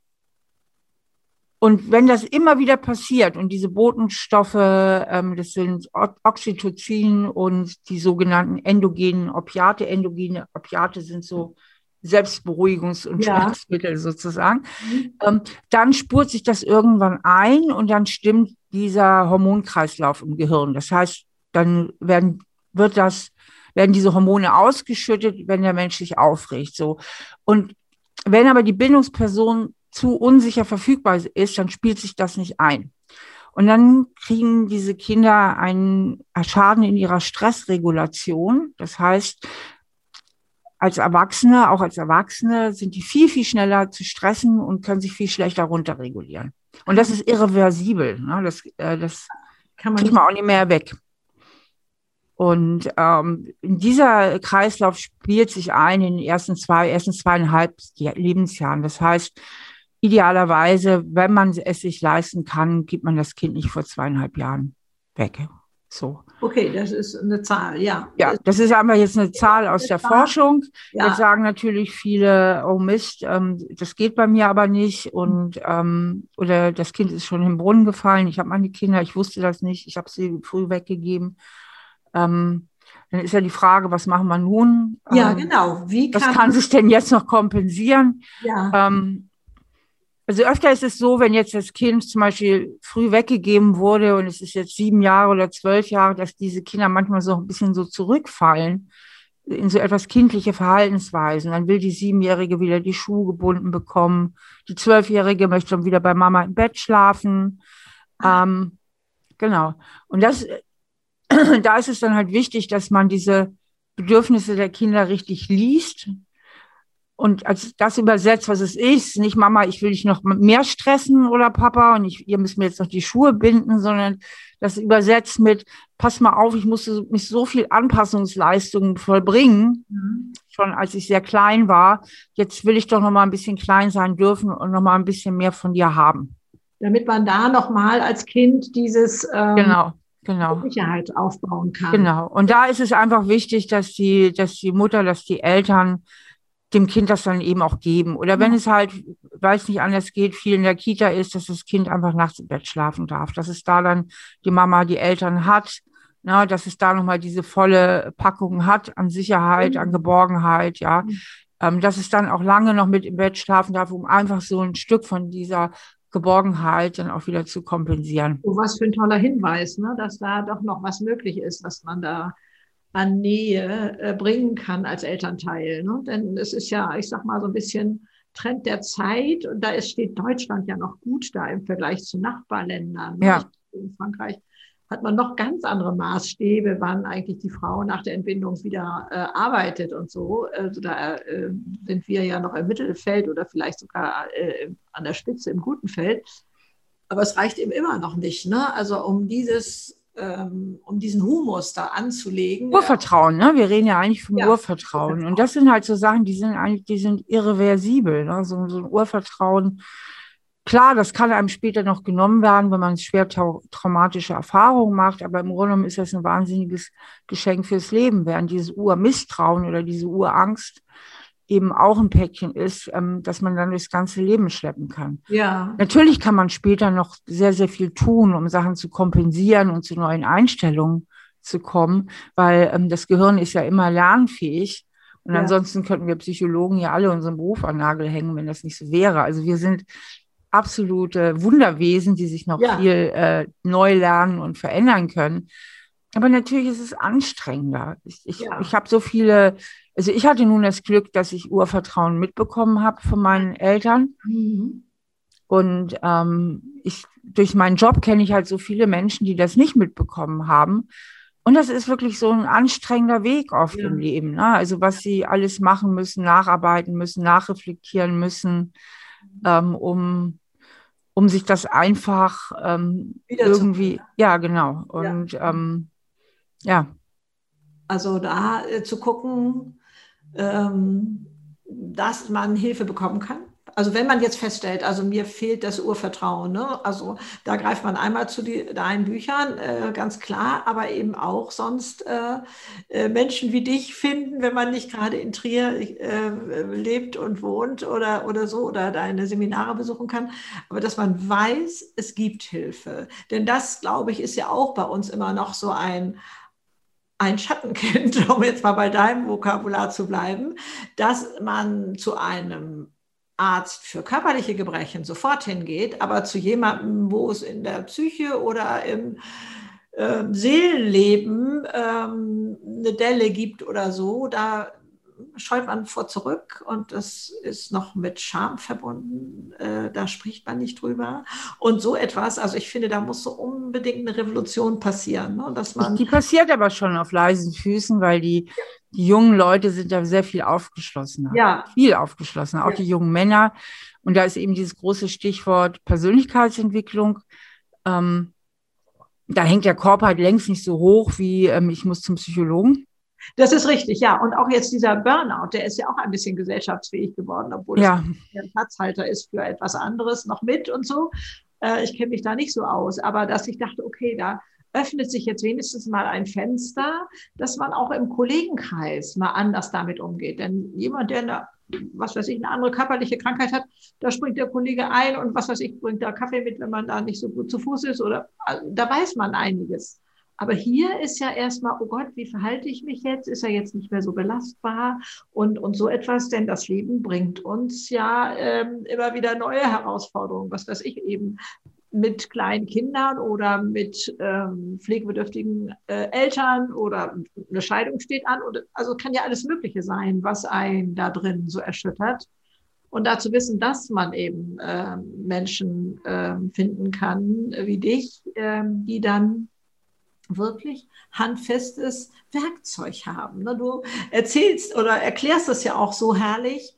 und wenn das immer wieder passiert und diese Botenstoffe, ähm, das sind Oxytocin und die sogenannten endogenen Opiate, endogene Opiate sind so Selbstberuhigungs- und ja. Schmerzmittel sozusagen, mhm. ähm, dann spurt sich das irgendwann ein und dann stimmt dieser Hormonkreislauf im Gehirn. Das heißt, dann werden, wird das, werden diese Hormone ausgeschüttet, wenn der Mensch sich aufregt. So. Und wenn aber die Bindungsperson zu unsicher verfügbar ist, dann spielt sich das nicht ein. Und dann kriegen diese Kinder einen Schaden in ihrer Stressregulation. Das heißt, als Erwachsene, auch als Erwachsene, sind die viel, viel schneller zu stressen und können sich viel schlechter runterregulieren. Und das ist irreversibel. Ne? Das, äh, das kann man, kriegt man auch nicht mehr weg. Und ähm, dieser Kreislauf spielt sich ein in den ersten zwei, ersten zweieinhalb Lebensjahren. Das heißt, idealerweise, wenn man es sich leisten kann, gibt man das Kind nicht vor zweieinhalb Jahren weg. So. Okay, das ist eine Zahl, ja. Ja, das ist aber jetzt eine Zahl aus der Forschung. Ja. Jetzt sagen natürlich viele, oh Mist, ähm, das geht bei mir aber nicht und ähm, oder das Kind ist schon im Brunnen gefallen. Ich habe meine Kinder, ich wusste das nicht, ich habe sie früh weggegeben. Ähm, dann ist ja die Frage, was machen wir nun? Ja, ähm, genau. Wie kann, was kann sich denn jetzt noch kompensieren? Ja. Ähm, also öfter ist es so, wenn jetzt das Kind zum Beispiel früh weggegeben wurde und es ist jetzt sieben Jahre oder zwölf Jahre, dass diese Kinder manchmal so ein bisschen so zurückfallen in so etwas kindliche Verhaltensweisen. Dann will die Siebenjährige wieder die Schuhe gebunden bekommen. Die Zwölfjährige möchte dann wieder bei Mama im Bett schlafen. Ähm, genau. Und das, da ist es dann halt wichtig, dass man diese Bedürfnisse der Kinder richtig liest und als das übersetzt, was es ist, nicht Mama, ich will dich noch mehr stressen oder Papa und ich, ihr müsst mir jetzt noch die Schuhe binden, sondern das übersetzt mit, pass mal auf, ich musste mich so viel Anpassungsleistungen vollbringen, mhm. schon als ich sehr klein war. Jetzt will ich doch noch mal ein bisschen klein sein dürfen und noch mal ein bisschen mehr von dir haben. Damit man da noch mal als Kind dieses ähm, genau genau. Sicherheit aufbauen kann. Genau. Und da ist es einfach wichtig, dass die, dass die Mutter, dass die Eltern dem Kind das dann eben auch geben. Oder wenn es halt, weil es nicht anders geht, viel in der Kita ist, dass das Kind einfach nachts im Bett schlafen darf, dass es da dann die Mama, die Eltern hat, na, dass es da nochmal diese volle Packung hat an Sicherheit, mhm. an Geborgenheit, ja. Mhm. Ähm, dass es dann auch lange noch mit im Bett schlafen darf, um einfach so ein Stück von dieser Geborgenheit dann auch wieder zu kompensieren. Oh, was für ein toller Hinweis, ne? dass da doch noch was möglich ist, was man da an Nähe äh, bringen kann als Elternteil. Ne? Denn es ist ja, ich sag mal, so ein bisschen Trend der Zeit und da ist, steht Deutschland ja noch gut da im Vergleich zu Nachbarländern. Ne? Ja. In Frankreich hat man noch ganz andere Maßstäbe, wann eigentlich die Frau nach der Entbindung wieder äh, arbeitet und so. Also da äh, sind wir ja noch im Mittelfeld oder vielleicht sogar äh, an der Spitze im guten Feld. Aber es reicht eben immer noch nicht. Ne? Also um dieses ähm, um diesen Humus da anzulegen. Urvertrauen, ne? Wir reden ja eigentlich vom ja, Urvertrauen. Urvertrauen. Und das sind halt so Sachen, die sind eigentlich, die sind irreversibel. Ne? So, so ein Urvertrauen. Klar, das kann einem später noch genommen werden, wenn man schwer traumatische Erfahrungen macht, aber im Grunde genommen ist das ein wahnsinniges Geschenk fürs Leben, während dieses Urmisstrauen oder diese Urangst eben auch ein Päckchen ist, ähm, dass man dann durchs ganze Leben schleppen kann. Ja. Natürlich kann man später noch sehr, sehr viel tun, um Sachen zu kompensieren und zu neuen Einstellungen zu kommen, weil ähm, das Gehirn ist ja immer lernfähig. Und ja. ansonsten könnten wir Psychologen ja alle unseren Beruf an Nagel hängen, wenn das nicht so wäre. Also wir sind absolute Wunderwesen, die sich noch ja. viel äh, neu lernen und verändern können. Aber natürlich ist es anstrengender. Ich, ich, ja. ich habe so viele also ich hatte nun das Glück, dass ich Urvertrauen mitbekommen habe von meinen Eltern. Mhm. Und ähm, ich, durch meinen Job kenne ich halt so viele Menschen, die das nicht mitbekommen haben. Und das ist wirklich so ein anstrengender Weg oft ja. im Leben. Ne? Also was sie alles machen müssen, nacharbeiten müssen, nachreflektieren müssen, ähm, um, um sich das einfach ähm, irgendwie, ja genau. Und ja. Ähm, ja. Also da äh, zu gucken, ähm, dass man Hilfe bekommen kann. Also wenn man jetzt feststellt, also mir fehlt das Urvertrauen, ne? also da greift man einmal zu die, deinen Büchern, äh, ganz klar, aber eben auch sonst äh, äh, Menschen wie dich finden, wenn man nicht gerade in Trier äh, lebt und wohnt oder, oder so oder deine Seminare besuchen kann, aber dass man weiß, es gibt Hilfe. Denn das, glaube ich, ist ja auch bei uns immer noch so ein, ein Schattenkind, um jetzt mal bei deinem Vokabular zu bleiben, dass man zu einem Arzt für körperliche Gebrechen sofort hingeht, aber zu jemandem, wo es in der Psyche oder im äh, Seelenleben ähm, eine Delle gibt oder so, da scheut man vor zurück und das ist noch mit Scham verbunden. Äh, da spricht man nicht drüber. Und so etwas, also ich finde, da muss so unbedingt eine Revolution passieren. Ne? Dass man die passiert aber schon auf leisen Füßen, weil die, die jungen Leute sind da sehr viel aufgeschlossener. Ja. Viel aufgeschlossener, auch ja. die jungen Männer. Und da ist eben dieses große Stichwort Persönlichkeitsentwicklung. Ähm, da hängt der Korb halt längst nicht so hoch wie ähm, ich muss zum Psychologen. Das ist richtig, ja. Und auch jetzt dieser Burnout, der ist ja auch ein bisschen gesellschaftsfähig geworden, obwohl ja. es ein Platzhalter ist für etwas anderes noch mit und so. Äh, ich kenne mich da nicht so aus, aber dass ich dachte, okay, da öffnet sich jetzt wenigstens mal ein Fenster, dass man auch im Kollegenkreis mal anders damit umgeht. Denn jemand, der eine, was weiß ich, eine andere körperliche Krankheit hat, da springt der Kollege ein und was weiß ich, bringt da Kaffee mit, wenn man da nicht so gut zu Fuß ist oder also, da weiß man einiges. Aber hier ist ja erstmal, oh Gott, wie verhalte ich mich jetzt? Ist er jetzt nicht mehr so belastbar und, und so etwas? Denn das Leben bringt uns ja ähm, immer wieder neue Herausforderungen. Was weiß ich eben mit kleinen Kindern oder mit ähm, pflegebedürftigen äh, Eltern oder eine Scheidung steht an. Und, also kann ja alles Mögliche sein, was einen da drin so erschüttert. Und dazu wissen, dass man eben äh, Menschen äh, finden kann wie dich, äh, die dann wirklich handfestes Werkzeug haben. Du erzählst oder erklärst das ja auch so herrlich,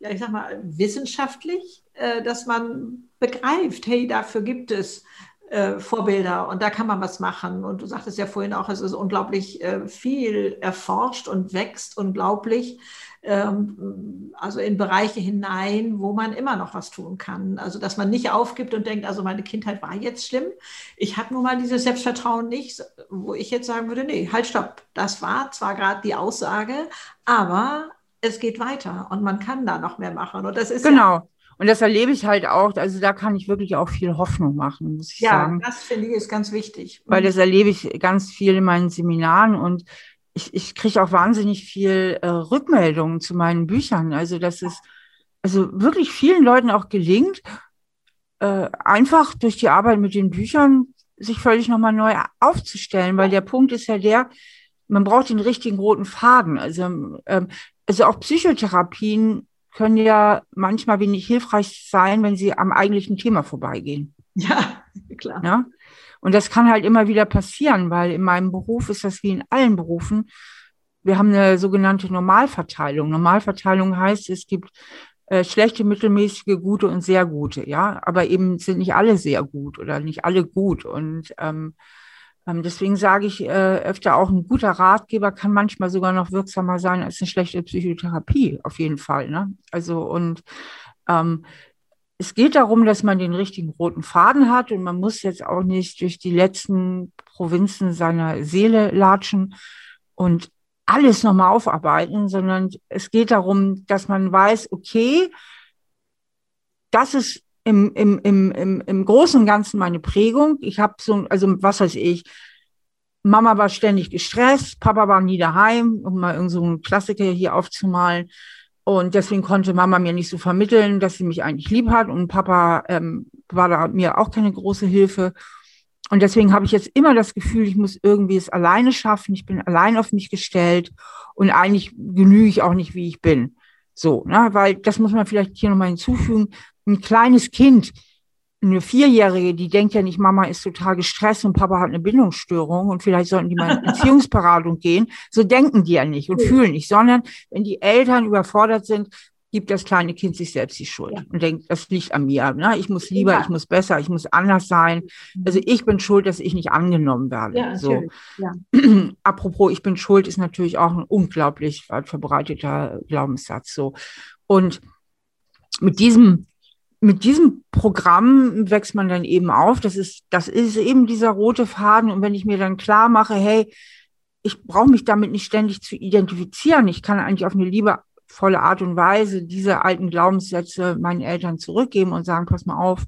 ja, ich sag mal, wissenschaftlich, äh, dass man begreift, hey, dafür gibt es äh, Vorbilder und da kann man was machen. Und du sagtest ja vorhin auch, es ist unglaublich äh, viel erforscht und wächst unglaublich ähm, also in Bereiche hinein, wo man immer noch was tun kann. Also dass man nicht aufgibt und denkt, also meine Kindheit war jetzt schlimm. Ich habe nun mal dieses Selbstvertrauen nicht, wo ich jetzt sagen würde, nee, halt stopp. Das war zwar gerade die Aussage, aber es geht weiter und man kann da noch mehr machen. Und das ist genau. Ja, und das erlebe ich halt auch, also da kann ich wirklich auch viel Hoffnung machen, muss ich ja, sagen. Ja, das finde ich ist ganz wichtig. Weil das erlebe ich ganz viel in meinen Seminaren und ich, ich kriege auch wahnsinnig viel äh, Rückmeldungen zu meinen Büchern. Also, dass es also wirklich vielen Leuten auch gelingt, äh, einfach durch die Arbeit mit den Büchern sich völlig nochmal neu aufzustellen, weil der Punkt ist ja der, man braucht den richtigen roten Faden. Also, ähm, also auch Psychotherapien können ja manchmal wenig hilfreich sein, wenn sie am eigentlichen Thema vorbeigehen. Ja, klar. Ja? Und das kann halt immer wieder passieren, weil in meinem Beruf ist das wie in allen Berufen. Wir haben eine sogenannte Normalverteilung. Normalverteilung heißt, es gibt äh, schlechte, mittelmäßige, gute und sehr gute, ja. Aber eben sind nicht alle sehr gut oder nicht alle gut. Und ähm, ähm, deswegen sage ich äh, öfter auch, ein guter Ratgeber kann manchmal sogar noch wirksamer sein als eine schlechte Psychotherapie, auf jeden Fall. Ne? Also und ähm, es geht darum, dass man den richtigen roten Faden hat und man muss jetzt auch nicht durch die letzten Provinzen seiner Seele latschen und alles nochmal aufarbeiten, sondern es geht darum, dass man weiß, okay, das ist im, im, im, im, im Großen und Ganzen meine Prägung. Ich habe so, also was weiß ich, Mama war ständig gestresst, Papa war nie daheim, um mal irgendeinen so Klassiker hier aufzumalen. Und deswegen konnte Mama mir nicht so vermitteln, dass sie mich eigentlich lieb hat. Und Papa ähm, war da mir auch keine große Hilfe. Und deswegen habe ich jetzt immer das Gefühl, ich muss irgendwie es alleine schaffen. Ich bin allein auf mich gestellt und eigentlich genüge ich auch nicht, wie ich bin. So, ne? weil das muss man vielleicht hier nochmal hinzufügen. Ein kleines Kind, eine Vierjährige, die denkt ja nicht, Mama ist total gestresst und Papa hat eine Bindungsstörung und vielleicht sollten die mal in Beziehungsberatung gehen. So denken die ja nicht und fühlen nicht, sondern wenn die Eltern überfordert sind, gibt das kleine Kind sich selbst die Schuld ja. und denkt, das liegt an mir. Ne? Ich muss lieber, ja. ich muss besser, ich muss anders sein. Mhm. Also ich bin schuld, dass ich nicht angenommen werde. Ja, so. Apropos, ich bin schuld, ist natürlich auch ein unglaublich weit verbreiteter Glaubenssatz. So. Und mit diesem mit diesem Programm wächst man dann eben auf. Das ist, das ist eben dieser rote Faden. Und wenn ich mir dann klar mache, hey, ich brauche mich damit nicht ständig zu identifizieren. Ich kann eigentlich auf eine liebevolle Art und Weise diese alten Glaubenssätze meinen Eltern zurückgeben und sagen, pass mal auf,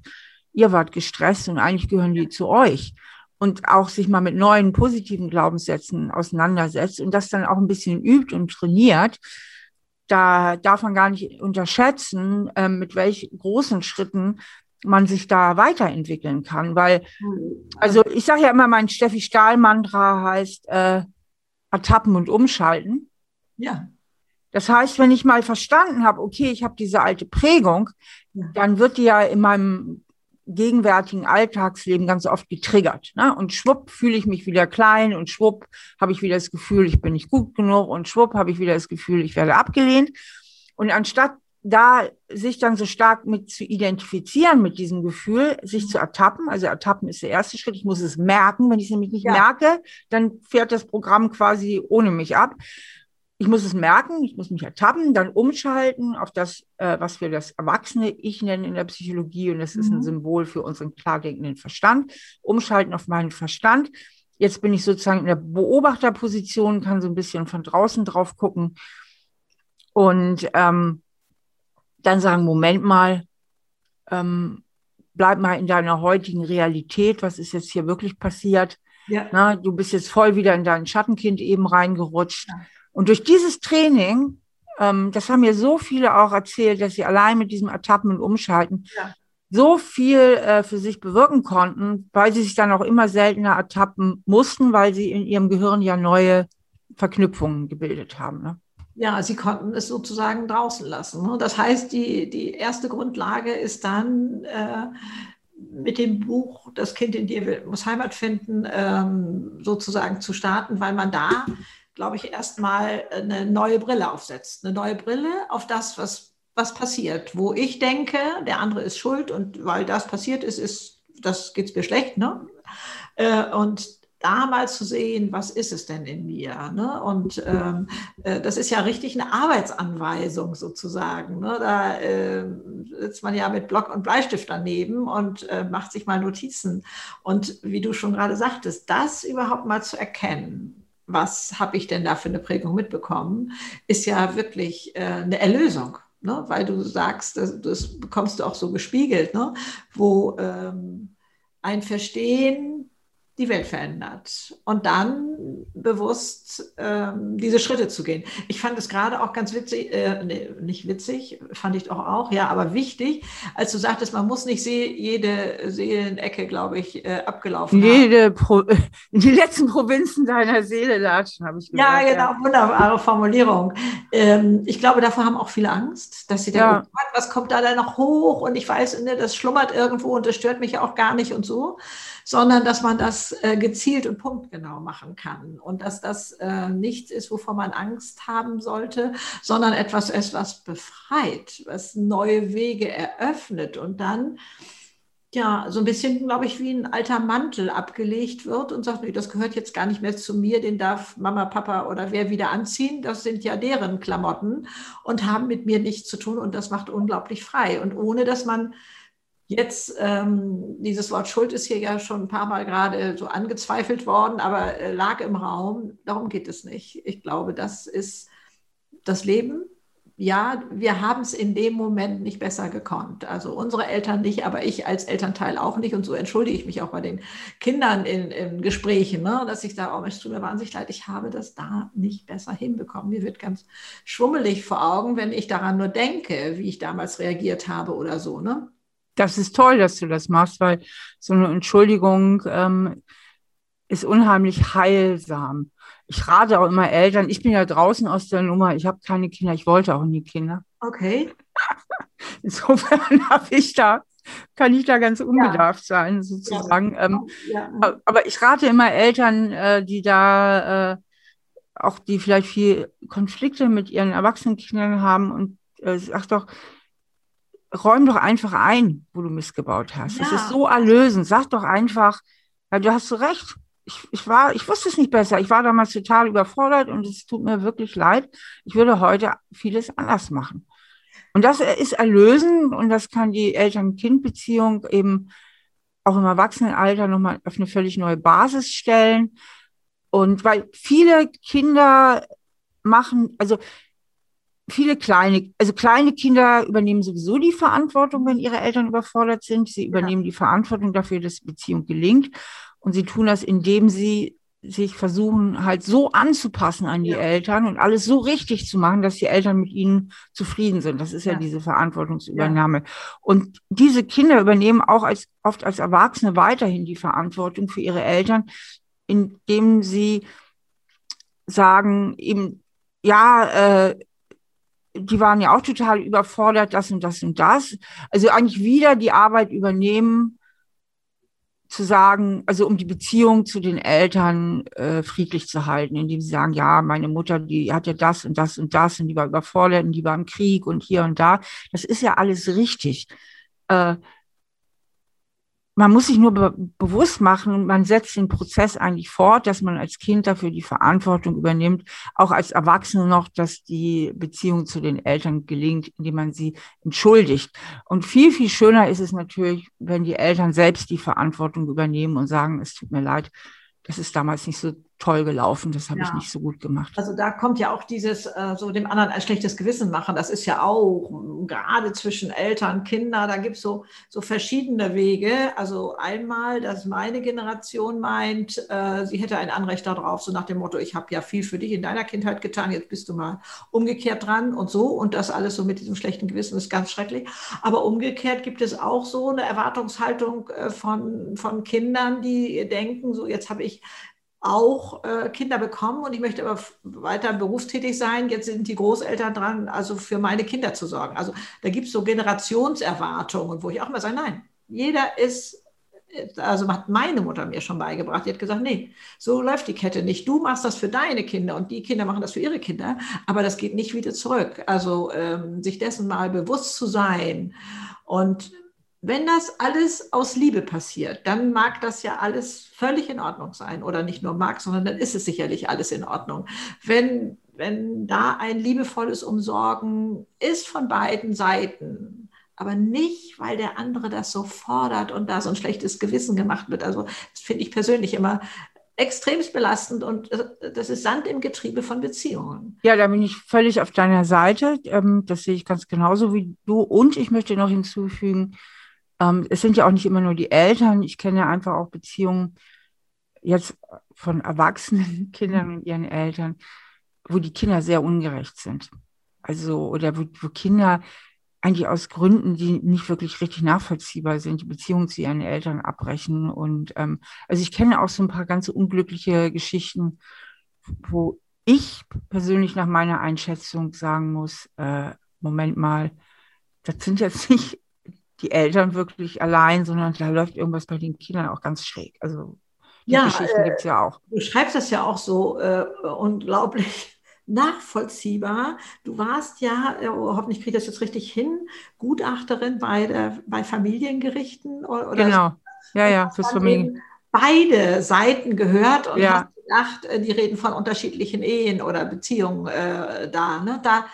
ihr wart gestresst und eigentlich gehören die zu euch. Und auch sich mal mit neuen positiven Glaubenssätzen auseinandersetzt und das dann auch ein bisschen übt und trainiert, da darf man gar nicht unterschätzen, äh, mit welchen großen Schritten man sich da weiterentwickeln kann. Weil, also ich sage ja immer, mein Steffi Stahl-Mantra heißt äh, Ertappen und Umschalten. Ja. Das heißt, wenn ich mal verstanden habe, okay, ich habe diese alte Prägung, ja. dann wird die ja in meinem gegenwärtigen Alltagsleben ganz oft getriggert. Ne? Und schwupp fühle ich mich wieder klein und schwupp habe ich wieder das Gefühl, ich bin nicht gut genug und schwupp habe ich wieder das Gefühl, ich werde abgelehnt. Und anstatt da sich dann so stark mit zu identifizieren mit diesem Gefühl, sich zu ertappen, also ertappen ist der erste Schritt, ich muss es merken, wenn ich es nämlich nicht ja. merke, dann fährt das Programm quasi ohne mich ab ich muss es merken, ich muss mich ertappen, dann umschalten auf das, äh, was wir das erwachsene Ich nennen in der Psychologie. Und das ist ein mhm. Symbol für unseren klar denkenden Verstand. Umschalten auf meinen Verstand. Jetzt bin ich sozusagen in der Beobachterposition, kann so ein bisschen von draußen drauf gucken und ähm, dann sagen, Moment mal, ähm, bleib mal in deiner heutigen Realität, was ist jetzt hier wirklich passiert? Ja. Na, du bist jetzt voll wieder in dein Schattenkind eben reingerutscht. Ja. Und durch dieses Training, ähm, das haben mir so viele auch erzählt, dass sie allein mit diesem Ertappen und Umschalten ja. so viel äh, für sich bewirken konnten, weil sie sich dann auch immer seltener ertappen mussten, weil sie in ihrem Gehirn ja neue Verknüpfungen gebildet haben. Ne? Ja, sie konnten es sozusagen draußen lassen. Ne? Das heißt, die, die erste Grundlage ist dann äh, mit dem Buch Das Kind in dir muss Heimat finden, ähm, sozusagen zu starten, weil man da glaube ich, erstmal eine neue Brille aufsetzt. Eine neue Brille auf das, was, was passiert. Wo ich denke, der andere ist schuld und weil das passiert ist, ist das geht es mir schlecht. Ne? Äh, und da mal zu sehen, was ist es denn in mir? Ne? Und ähm, äh, das ist ja richtig eine Arbeitsanweisung sozusagen. Ne? Da äh, sitzt man ja mit Block und Bleistift daneben und äh, macht sich mal Notizen. Und wie du schon gerade sagtest, das überhaupt mal zu erkennen, was habe ich denn da für eine Prägung mitbekommen, ist ja wirklich äh, eine Erlösung. Ne? Weil du sagst, das, das, bekommst du auch so gespiegelt, ne? wo ähm, ein Verstehen die Welt verändert. Und dann bewusst ähm, diese Schritte zu gehen. Ich fand es gerade auch ganz witzig, äh, nee, nicht witzig, fand ich doch auch, ja, aber wichtig, als du sagtest, man muss nicht see jede Seelenecke, glaube ich, äh, abgelaufen jede haben. Pro die letzten Provinzen deiner Seele latschen, habe ich gesagt. Ja, genau, ja. wunderbare Formulierung. Ähm, ich glaube, davor haben auch viele Angst, dass sie denken, ja. oh was kommt da denn noch hoch und ich weiß, ne, das schlummert irgendwo und das stört mich auch gar nicht und so sondern dass man das äh, gezielt und punktgenau machen kann und dass das äh, nichts ist, wovor man Angst haben sollte, sondern etwas ist, was befreit, was neue Wege eröffnet und dann ja, so ein bisschen, glaube ich, wie ein alter Mantel abgelegt wird und sagt, nee, das gehört jetzt gar nicht mehr zu mir, den darf Mama, Papa oder wer wieder anziehen. Das sind ja deren Klamotten und haben mit mir nichts zu tun und das macht unglaublich frei. Und ohne dass man Jetzt, ähm, dieses Wort Schuld ist hier ja schon ein paar Mal gerade so angezweifelt worden, aber äh, lag im Raum. Darum geht es nicht. Ich glaube, das ist das Leben. Ja, wir haben es in dem Moment nicht besser gekonnt. Also unsere Eltern nicht, aber ich als Elternteil auch nicht. Und so entschuldige ich mich auch bei den Kindern in, in Gesprächen, ne? dass ich sage, oh, es tut mir wahnsinnig leid, ich habe das da nicht besser hinbekommen. Mir wird ganz schwummelig vor Augen, wenn ich daran nur denke, wie ich damals reagiert habe oder so. Ne? Das ist toll, dass du das machst, weil so eine Entschuldigung ähm, ist unheimlich heilsam. Ich rate auch immer Eltern, ich bin ja draußen aus der Nummer, ich habe keine Kinder, ich wollte auch nie Kinder. Okay. Insofern habe ich da, kann ich da ganz unbedarft ja. sein, sozusagen. Ja. Ähm, ja. Aber ich rate immer Eltern, äh, die da äh, auch, die vielleicht viel Konflikte mit ihren erwachsenen Kindern haben und äh, sag doch, räum doch einfach ein, wo du missgebaut hast. Ja. Das ist so erlösend. Sag doch einfach, weil du hast so recht. Ich, ich war, ich wusste es nicht besser. Ich war damals total überfordert und es tut mir wirklich leid. Ich würde heute vieles anders machen. Und das ist erlösen und das kann die Eltern-Kind-Beziehung eben auch im Erwachsenenalter nochmal auf eine völlig neue Basis stellen. Und weil viele Kinder machen, also viele kleine, also kleine Kinder übernehmen sowieso die Verantwortung, wenn ihre Eltern überfordert sind. Sie übernehmen ja. die Verantwortung dafür, dass Beziehung gelingt. Und sie tun das, indem sie sich versuchen, halt so anzupassen an die ja. Eltern und alles so richtig zu machen, dass die Eltern mit ihnen zufrieden sind. Das ist ja, ja diese Verantwortungsübernahme. Und diese Kinder übernehmen auch als, oft als Erwachsene weiterhin die Verantwortung für ihre Eltern, indem sie sagen, eben, ja, äh, die waren ja auch total überfordert, das und das und das. Also eigentlich wieder die Arbeit übernehmen, zu sagen, also um die Beziehung zu den Eltern äh, friedlich zu halten, indem sie sagen, ja, meine Mutter, die hat ja das und das und das und die war überfordert und die war im Krieg und hier und da. Das ist ja alles richtig. Äh, man muss sich nur be bewusst machen, man setzt den Prozess eigentlich fort, dass man als Kind dafür die Verantwortung übernimmt, auch als Erwachsene noch, dass die Beziehung zu den Eltern gelingt, indem man sie entschuldigt. Und viel, viel schöner ist es natürlich, wenn die Eltern selbst die Verantwortung übernehmen und sagen, es tut mir leid, das ist damals nicht so toll gelaufen, das habe ja. ich nicht so gut gemacht. Also da kommt ja auch dieses äh, so dem anderen ein schlechtes Gewissen machen. Das ist ja auch gerade zwischen Eltern, Kinder, da gibt es so, so verschiedene Wege. Also einmal, dass meine Generation meint, äh, sie hätte ein Anrecht darauf, so nach dem Motto, ich habe ja viel für dich in deiner Kindheit getan, jetzt bist du mal umgekehrt dran und so. Und das alles so mit diesem schlechten Gewissen ist ganz schrecklich. Aber umgekehrt gibt es auch so eine Erwartungshaltung äh, von, von Kindern, die denken, so jetzt habe ich auch äh, Kinder bekommen und ich möchte aber weiter berufstätig sein. Jetzt sind die Großeltern dran, also für meine Kinder zu sorgen. Also da gibt es so Generationserwartungen, wo ich auch mal sage, nein, jeder ist, also hat meine Mutter mir schon beigebracht, die hat gesagt, nee, so läuft die Kette nicht. Du machst das für deine Kinder und die Kinder machen das für ihre Kinder, aber das geht nicht wieder zurück. Also ähm, sich dessen mal bewusst zu sein und wenn das alles aus Liebe passiert, dann mag das ja alles völlig in Ordnung sein. Oder nicht nur mag, sondern dann ist es sicherlich alles in Ordnung. Wenn, wenn da ein liebevolles Umsorgen ist von beiden Seiten, aber nicht, weil der andere das so fordert und da so ein schlechtes Gewissen gemacht wird. Also das finde ich persönlich immer extremst belastend und äh, das ist Sand im Getriebe von Beziehungen. Ja, da bin ich völlig auf deiner Seite. Ähm, das sehe ich ganz genauso wie du. Und ich möchte noch hinzufügen, ähm, es sind ja auch nicht immer nur die Eltern. Ich kenne ja einfach auch Beziehungen jetzt von erwachsenen Kindern und ihren Eltern, wo die Kinder sehr ungerecht sind. Also, oder wo, wo Kinder eigentlich aus Gründen, die nicht wirklich richtig nachvollziehbar sind, die Beziehung zu ihren Eltern abbrechen. Und ähm, also ich kenne auch so ein paar ganz unglückliche Geschichten, wo ich persönlich nach meiner Einschätzung sagen muss, äh, Moment mal, das sind jetzt nicht die Eltern wirklich allein, sondern da läuft irgendwas bei den Kindern auch ganz schräg. Also die ja, Geschichten äh, gibt es ja auch. Du schreibst das ja auch so äh, unglaublich nachvollziehbar. Du warst ja, äh, hoffentlich kriege ich das jetzt richtig hin, Gutachterin bei, der, bei Familiengerichten. Oder genau, ja, ja, fürs Familien. Beide Seiten gehört und ja. hast gedacht, äh, die reden von unterschiedlichen Ehen oder Beziehungen äh, da. Ne? Da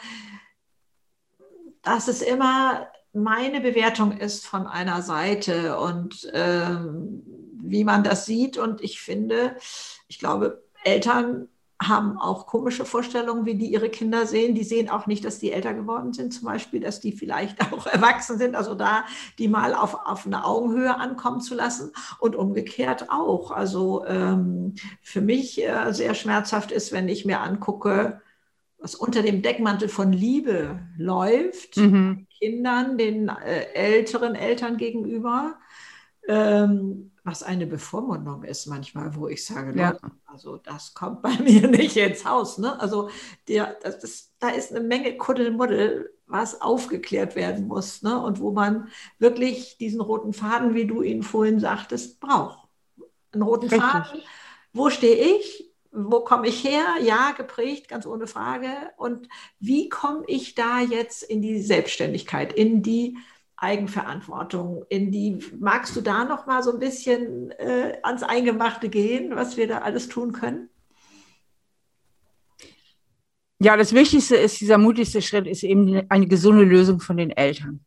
das ist immer meine Bewertung ist von einer Seite und äh, wie man das sieht. Und ich finde, ich glaube, Eltern haben auch komische Vorstellungen, wie die ihre Kinder sehen. Die sehen auch nicht, dass die älter geworden sind, zum Beispiel, dass die vielleicht auch erwachsen sind. Also da die mal auf, auf eine Augenhöhe ankommen zu lassen und umgekehrt auch. Also ähm, für mich äh, sehr schmerzhaft ist, wenn ich mir angucke, was unter dem Deckmantel von Liebe läuft, mhm. Kindern, den äh, älteren Eltern gegenüber, ähm, was eine Bevormundung ist manchmal, wo ich sage, ja. Leute, also das kommt bei mir nicht ins Haus. Ne? Also der, das, das, da ist eine Menge Kuddelmuddel, was aufgeklärt werden muss ne? und wo man wirklich diesen roten Faden, wie du ihn vorhin sagtest, braucht. Einen roten Richtig. Faden. Wo stehe ich? Wo komme ich her? Ja, geprägt, ganz ohne Frage. Und wie komme ich da jetzt in die Selbstständigkeit, in die Eigenverantwortung, in die, magst du da noch mal so ein bisschen äh, ans Eingemachte gehen, was wir da alles tun können? Ja, das Wichtigste ist, dieser mutigste Schritt ist eben eine gesunde Lösung von den Eltern.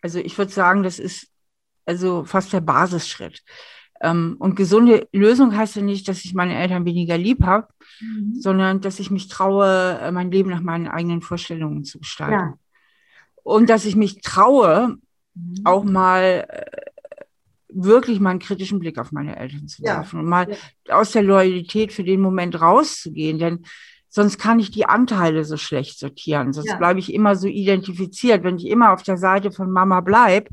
Also ich würde sagen, das ist also fast der Basisschritt. Ähm, und gesunde Lösung heißt ja nicht, dass ich meine Eltern weniger lieb habe, mhm. sondern dass ich mich traue, äh, mein Leben nach meinen eigenen Vorstellungen zu gestalten. Ja. Und dass ich mich traue, mhm. auch mal äh, wirklich mal einen kritischen Blick auf meine Eltern zu werfen ja. und mal ja. aus der Loyalität für den Moment rauszugehen. Denn sonst kann ich die Anteile so schlecht sortieren. Sonst ja. bleibe ich immer so identifiziert. Wenn ich immer auf der Seite von Mama bleibe,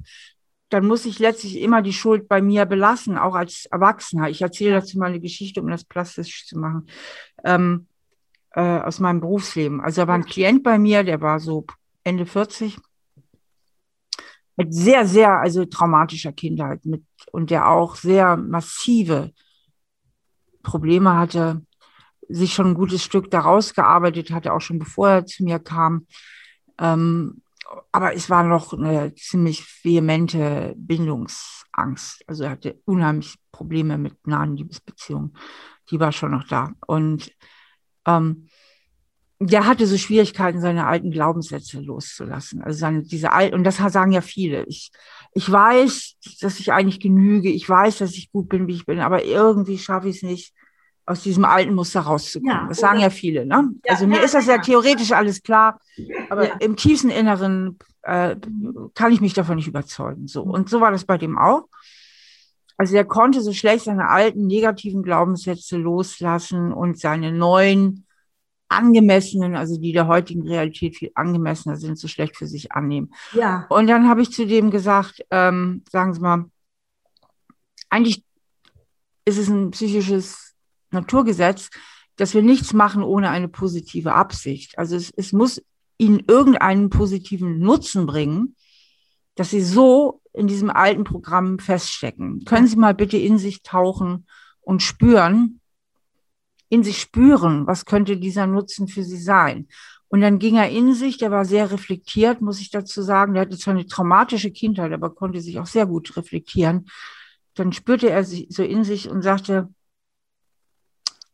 dann muss ich letztlich immer die Schuld bei mir belassen, auch als Erwachsener. Ich erzähle dazu mal eine Geschichte, um das plastisch zu machen, ähm, äh, aus meinem Berufsleben. Also da war ein Klient bei mir, der war so Ende 40, mit sehr, sehr, also traumatischer Kindheit mit, und der auch sehr massive Probleme hatte, sich schon ein gutes Stück daraus gearbeitet hatte, auch schon bevor er zu mir kam. Ähm, aber es war noch eine ziemlich vehemente Bindungsangst. Also er hatte unheimlich Probleme mit nahen Liebesbeziehungen. Die war schon noch da. Und ähm, der hatte so Schwierigkeiten, seine alten Glaubenssätze loszulassen. Also seine, diese alten, und das sagen ja viele. Ich, ich weiß, dass ich eigentlich genüge. Ich weiß, dass ich gut bin, wie ich bin, aber irgendwie schaffe ich es nicht, aus diesem alten Muster rauszukommen. Ja, das sagen ja viele. Ne? Ja, also mir ja, ist das ja, theoretisch alles klar, aber im tiefsten Inneren äh, kann ich mich davon nicht überzeugen. So und so war das bei dem auch. Also er konnte so schlecht seine alten negativen Glaubenssätze loslassen und seine neuen angemessenen, also die der heutigen Realität viel angemessener sind, so schlecht für sich annehmen. Ja. Und dann habe ich zu dem gesagt, ähm, sagen Sie mal, eigentlich ist es ein psychisches Naturgesetz, dass wir nichts machen ohne eine positive Absicht. Also es, es muss ihnen irgendeinen positiven Nutzen bringen, dass sie so in diesem alten Programm feststecken. Können Sie mal bitte in sich tauchen und spüren, in sich spüren, was könnte dieser Nutzen für Sie sein? Und dann ging er in sich, der war sehr reflektiert, muss ich dazu sagen. Der hatte zwar eine traumatische Kindheit, aber konnte sich auch sehr gut reflektieren. Dann spürte er sich so in sich und sagte,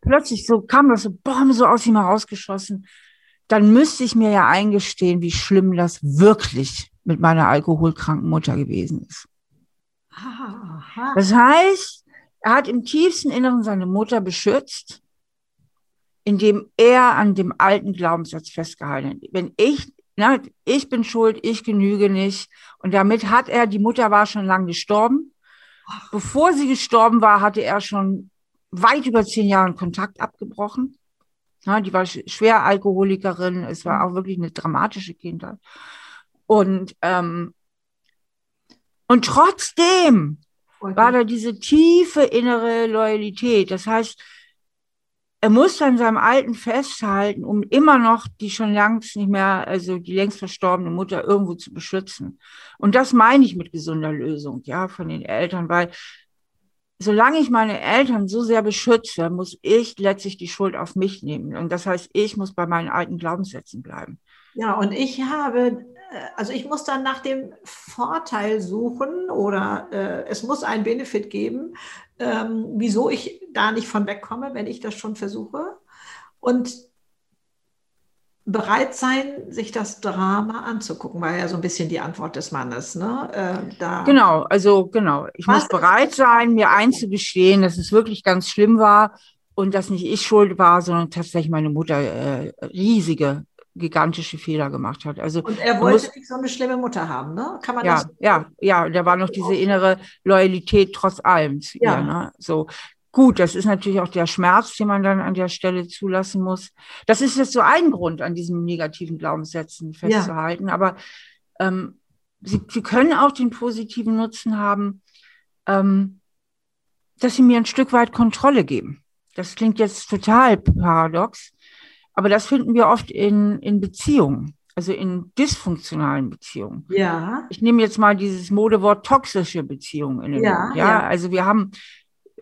plötzlich so kam das so, boom, so aus ihm herausgeschossen, dann müsste ich mir ja eingestehen, wie schlimm das wirklich mit meiner alkoholkranken Mutter gewesen ist. Das heißt, er hat im tiefsten Inneren seine Mutter beschützt, indem er an dem alten Glaubenssatz festgehalten hat. Wenn ich, na, ich bin schuld, ich genüge nicht. Und damit hat er, die Mutter war schon lange gestorben. Bevor sie gestorben war, hatte er schon weit über zehn Jahren Kontakt abgebrochen. Ja, die war schwer Alkoholikerin. Es war auch wirklich eine dramatische Kindheit. Und, ähm, und trotzdem war da diese tiefe innere Loyalität. Das heißt, er musste an seinem Alten festhalten, um immer noch die schon längst nicht mehr, also die längst verstorbene Mutter irgendwo zu beschützen. Und das meine ich mit gesunder Lösung, ja, von den Eltern, weil solange ich meine Eltern so sehr beschütze, muss ich letztlich die Schuld auf mich nehmen. Und das heißt, ich muss bei meinen alten Glaubenssätzen bleiben. Ja, und ich habe, äh, also ich muss dann nach dem Vorteil suchen oder äh, es muss einen Benefit geben, ähm, wieso ich da nicht von wegkomme, wenn ich das schon versuche. Und bereit sein, sich das Drama anzugucken, war ja so ein bisschen die Antwort des Mannes. Ne? Äh, da genau, also genau. Ich muss bereit sein, mir einzugestehen, dass es wirklich ganz schlimm war und dass nicht ich schuld war, sondern tatsächlich meine Mutter äh, riesige gigantische Fehler gemacht hat. Also und er wollte muss, nicht so eine schlimme Mutter haben, ne? Kann man ja, das? Ja, ja, da war noch diese innere Loyalität trotz allem ja. ihr. Ne? So, Gut, das ist natürlich auch der Schmerz, den man dann an der Stelle zulassen muss. Das ist jetzt so ein Grund, an diesen negativen Glaubenssätzen festzuhalten. Ja. Aber ähm, sie, sie können auch den positiven Nutzen haben, ähm, dass sie mir ein Stück weit Kontrolle geben. Das klingt jetzt total paradox, aber das finden wir oft in, in Beziehungen, also in dysfunktionalen Beziehungen. Ja. Ich nehme jetzt mal dieses Modewort toxische Beziehungen in den ja, Mund. Ja? ja, also wir haben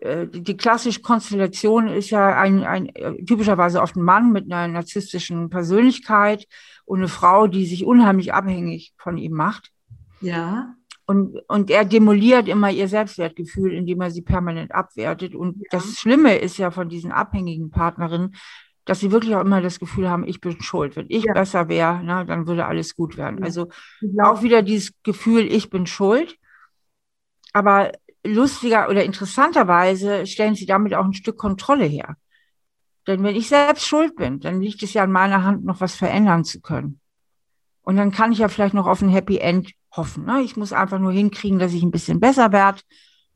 die klassische Konstellation ist ja ein, ein typischerweise oft ein Mann mit einer narzisstischen Persönlichkeit und eine Frau, die sich unheimlich abhängig von ihm macht. Ja. Und, und er demoliert immer ihr Selbstwertgefühl, indem er sie permanent abwertet. Und ja. das Schlimme ist ja von diesen abhängigen Partnerinnen, dass sie wirklich auch immer das Gefühl haben, ich bin schuld. Wenn ich ja. besser wäre, ne, dann würde alles gut werden. Ja. Also auch wieder dieses Gefühl, ich bin schuld. Aber lustiger oder interessanterweise stellen sie damit auch ein Stück Kontrolle her. Denn wenn ich selbst schuld bin, dann liegt es ja in meiner Hand, noch was verändern zu können. Und dann kann ich ja vielleicht noch auf ein Happy End hoffen. Ne? Ich muss einfach nur hinkriegen, dass ich ein bisschen besser werde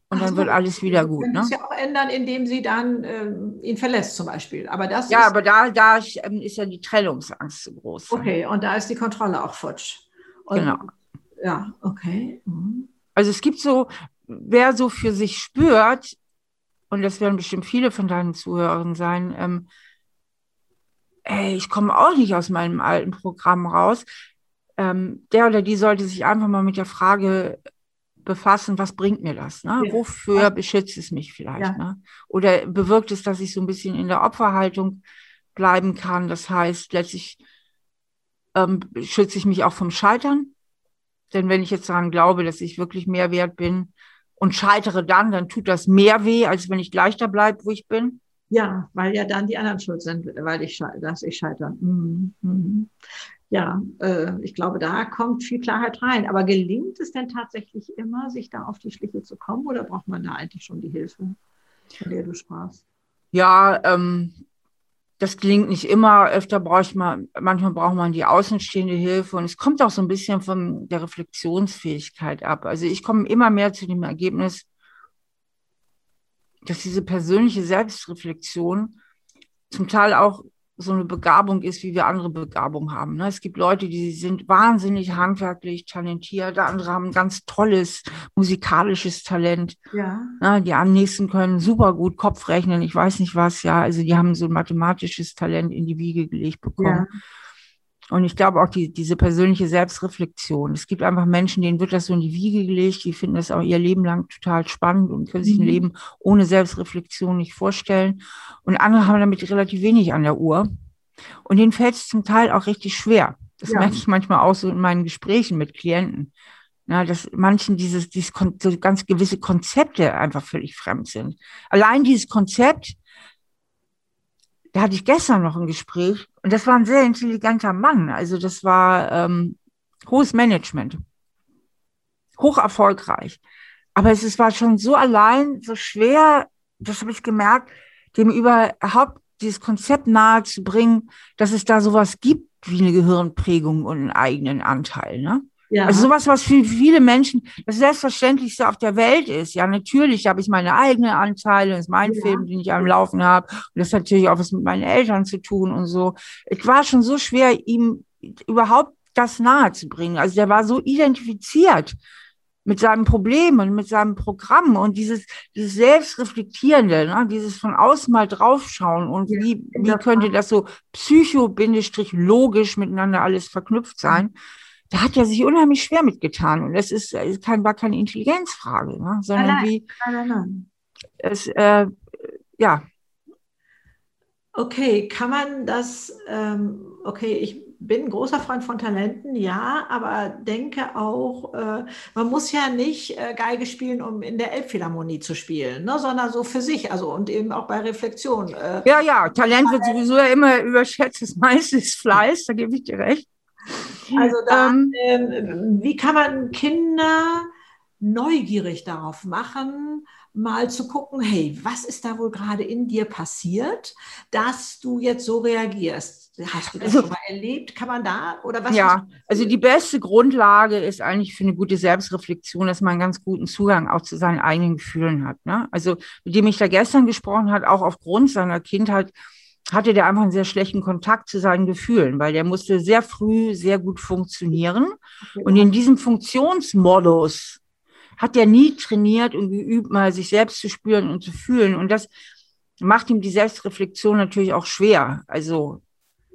und dann so, wird alles wieder gut. Sie können es ja auch ändern, indem sie dann äh, ihn verlässt zum Beispiel. Aber das ja, aber da, da ähm, ist ja die Trennungsangst zu groß. Okay, und da ist die Kontrolle auch futsch. Und, genau. Ja, okay. Mhm. Also es gibt so, wer so für sich spürt, und das werden bestimmt viele von deinen Zuhörern sein, ähm, ey, ich komme auch nicht aus meinem alten Programm raus. Ähm, der oder die sollte sich einfach mal mit der Frage befassen, was bringt mir das? Ne? Ja. Wofür beschützt es mich vielleicht? Ja. Ne? Oder bewirkt es, dass ich so ein bisschen in der Opferhaltung bleiben kann? Das heißt, letztlich ähm, schütze ich mich auch vom Scheitern. Denn wenn ich jetzt daran glaube, dass ich wirklich mehr wert bin und scheitere dann, dann tut das mehr weh, als wenn ich gleich da bleibe, wo ich bin. Ja, weil ja dann die anderen schuld sind, weil ich, dass ich scheitere. Mhm. Mhm ja, äh, ich glaube, da kommt viel Klarheit rein. Aber gelingt es denn tatsächlich immer, sich da auf die Schliche zu kommen oder braucht man da eigentlich schon die Hilfe, von der du sprachst? Ja, ähm, das gelingt nicht immer. Öfter braucht man, manchmal braucht man die außenstehende Hilfe und es kommt auch so ein bisschen von der Reflexionsfähigkeit ab. Also ich komme immer mehr zu dem Ergebnis, dass diese persönliche Selbstreflexion zum Teil auch so eine Begabung ist, wie wir andere Begabung haben. Ne? Es gibt Leute, die sind wahnsinnig handwerklich talentiert, andere haben ein ganz tolles musikalisches Talent. Ja. Ne? Die am nächsten können super gut Kopf rechnen, ich weiß nicht was, ja. Also die haben so ein mathematisches Talent in die Wiege gelegt bekommen. Ja. Und ich glaube auch die, diese persönliche Selbstreflexion. Es gibt einfach Menschen, denen wird das so in die Wiege gelegt, die finden das auch ihr Leben lang total spannend und können sich ein mhm. Leben ohne Selbstreflexion nicht vorstellen. Und andere haben damit relativ wenig an der Uhr. Und denen fällt es zum Teil auch richtig schwer. Das ja. merke ich manchmal auch so in meinen Gesprächen mit Klienten. Na, dass manchen dieses, dieses so ganz gewisse Konzepte einfach völlig fremd sind. Allein dieses Konzept, da hatte ich gestern noch ein Gespräch und das war ein sehr intelligenter Mann. Also das war ähm, hohes Management, hoch erfolgreich. Aber es, es war schon so allein, so schwer, das habe ich gemerkt, dem überhaupt dieses Konzept nahe zu bringen, dass es da sowas gibt wie eine Gehirnprägung und einen eigenen Anteil. Ne? Ja. Also sowas, was für viele Menschen das Selbstverständlichste auf der Welt ist. Ja, natürlich habe ich meine eigenen Anteile, das ist mein ja. Film, den ich am Laufen habe. Und das hat natürlich auch was mit meinen Eltern zu tun und so. Es war schon so schwer, ihm überhaupt das nahe zu bringen. Also der war so identifiziert mit seinem Problem und mit seinem Programm und dieses, dieses Selbstreflektierende, ne? dieses von außen mal draufschauen und wie, wie könnte das so psycho-logisch miteinander alles verknüpft sein. Da hat er sich unheimlich schwer mitgetan. Und das ist, ist kein, war keine Intelligenzfrage, ne? sondern nein, wie nein, nein, es, äh, ja. Okay, kann man das, ähm, okay, ich bin ein großer Freund von Talenten, ja, aber denke auch, äh, man muss ja nicht äh, Geige spielen, um in der Elbphilharmonie zu spielen, ne, sondern so für sich, also und eben auch bei Reflexion. Äh, ja, ja, Talent wird sowieso ja immer überschätzt, das meiste ist Fleiß, da gebe ich dir recht. Also da, ähm, ähm, wie kann man Kinder neugierig darauf machen, mal zu gucken, hey, was ist da wohl gerade in dir passiert, dass du jetzt so reagierst? Hast du das also, schon mal erlebt? Kann man da oder was? Ja, also die beste Grundlage ist eigentlich für eine gute Selbstreflexion, dass man einen ganz guten Zugang auch zu seinen eigenen Gefühlen hat. Ne? Also mit dem ich da gestern gesprochen hat, auch aufgrund seiner Kindheit, hatte der einfach einen sehr schlechten Kontakt zu seinen Gefühlen, weil der musste sehr früh sehr gut funktionieren. Und in diesem Funktionsmodus hat er nie trainiert und geübt, mal sich selbst zu spüren und zu fühlen. Und das macht ihm die Selbstreflexion natürlich auch schwer. Also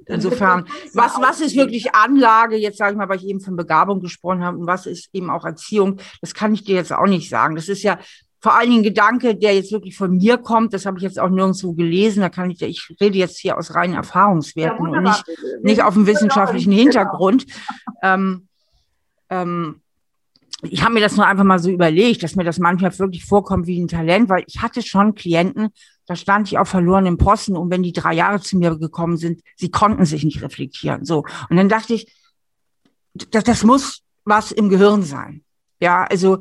insofern, was, was ist wirklich Anlage, jetzt sage ich mal, weil ich eben von Begabung gesprochen habe, und was ist eben auch Erziehung, das kann ich dir jetzt auch nicht sagen. Das ist ja vor allen Dingen Gedanke, der jetzt wirklich von mir kommt, das habe ich jetzt auch nirgendwo gelesen, da kann ich, ich rede jetzt hier aus reinen Erfahrungswerten ja, und nicht, nicht auf dem wissenschaftlichen genau. Hintergrund. Ähm, ähm, ich habe mir das nur einfach mal so überlegt, dass mir das manchmal wirklich vorkommt wie ein Talent, weil ich hatte schon Klienten, da stand ich auf verlorenen Posten und wenn die drei Jahre zu mir gekommen sind, sie konnten sich nicht reflektieren. So. Und dann dachte ich, das, das muss was im Gehirn sein. Ja, also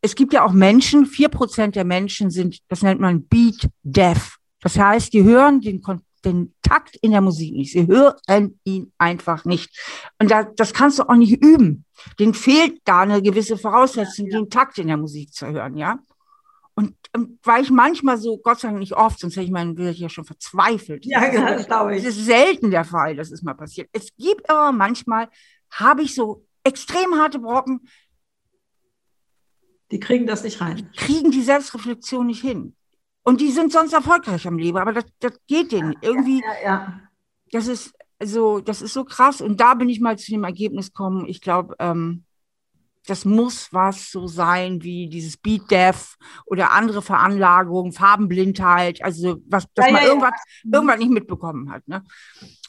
es gibt ja auch Menschen, vier Prozent der Menschen sind, das nennt man Beat Deaf. Das heißt, die hören den, den Takt in der Musik nicht. Sie hören ihn einfach nicht. Und da, das kannst du auch nicht üben. Den fehlt da eine gewisse Voraussetzung, den Takt in der Musik zu hören, ja. Und, und weil ich manchmal so, Gott sei Dank nicht oft, sonst hätte ich meinen Will ja schon verzweifelt. Ja, genau, das glaube ich. Das ist selten der Fall, dass es mal passiert. Es gibt aber manchmal, habe ich so extrem harte Brocken. Die kriegen das nicht rein. Die kriegen die Selbstreflexion nicht hin. Und die sind sonst erfolgreich am Leben, aber das, das geht denen ja, irgendwie. Ja, ja, das ist so, das ist so krass. Und da bin ich mal zu dem Ergebnis gekommen. Ich glaube, ähm, das muss was so sein wie dieses Beat Death oder andere Veranlagungen, Farbenblindheit, also was, dass ja, man ja, irgendwas, ja. irgendwas nicht mitbekommen hat. Ne?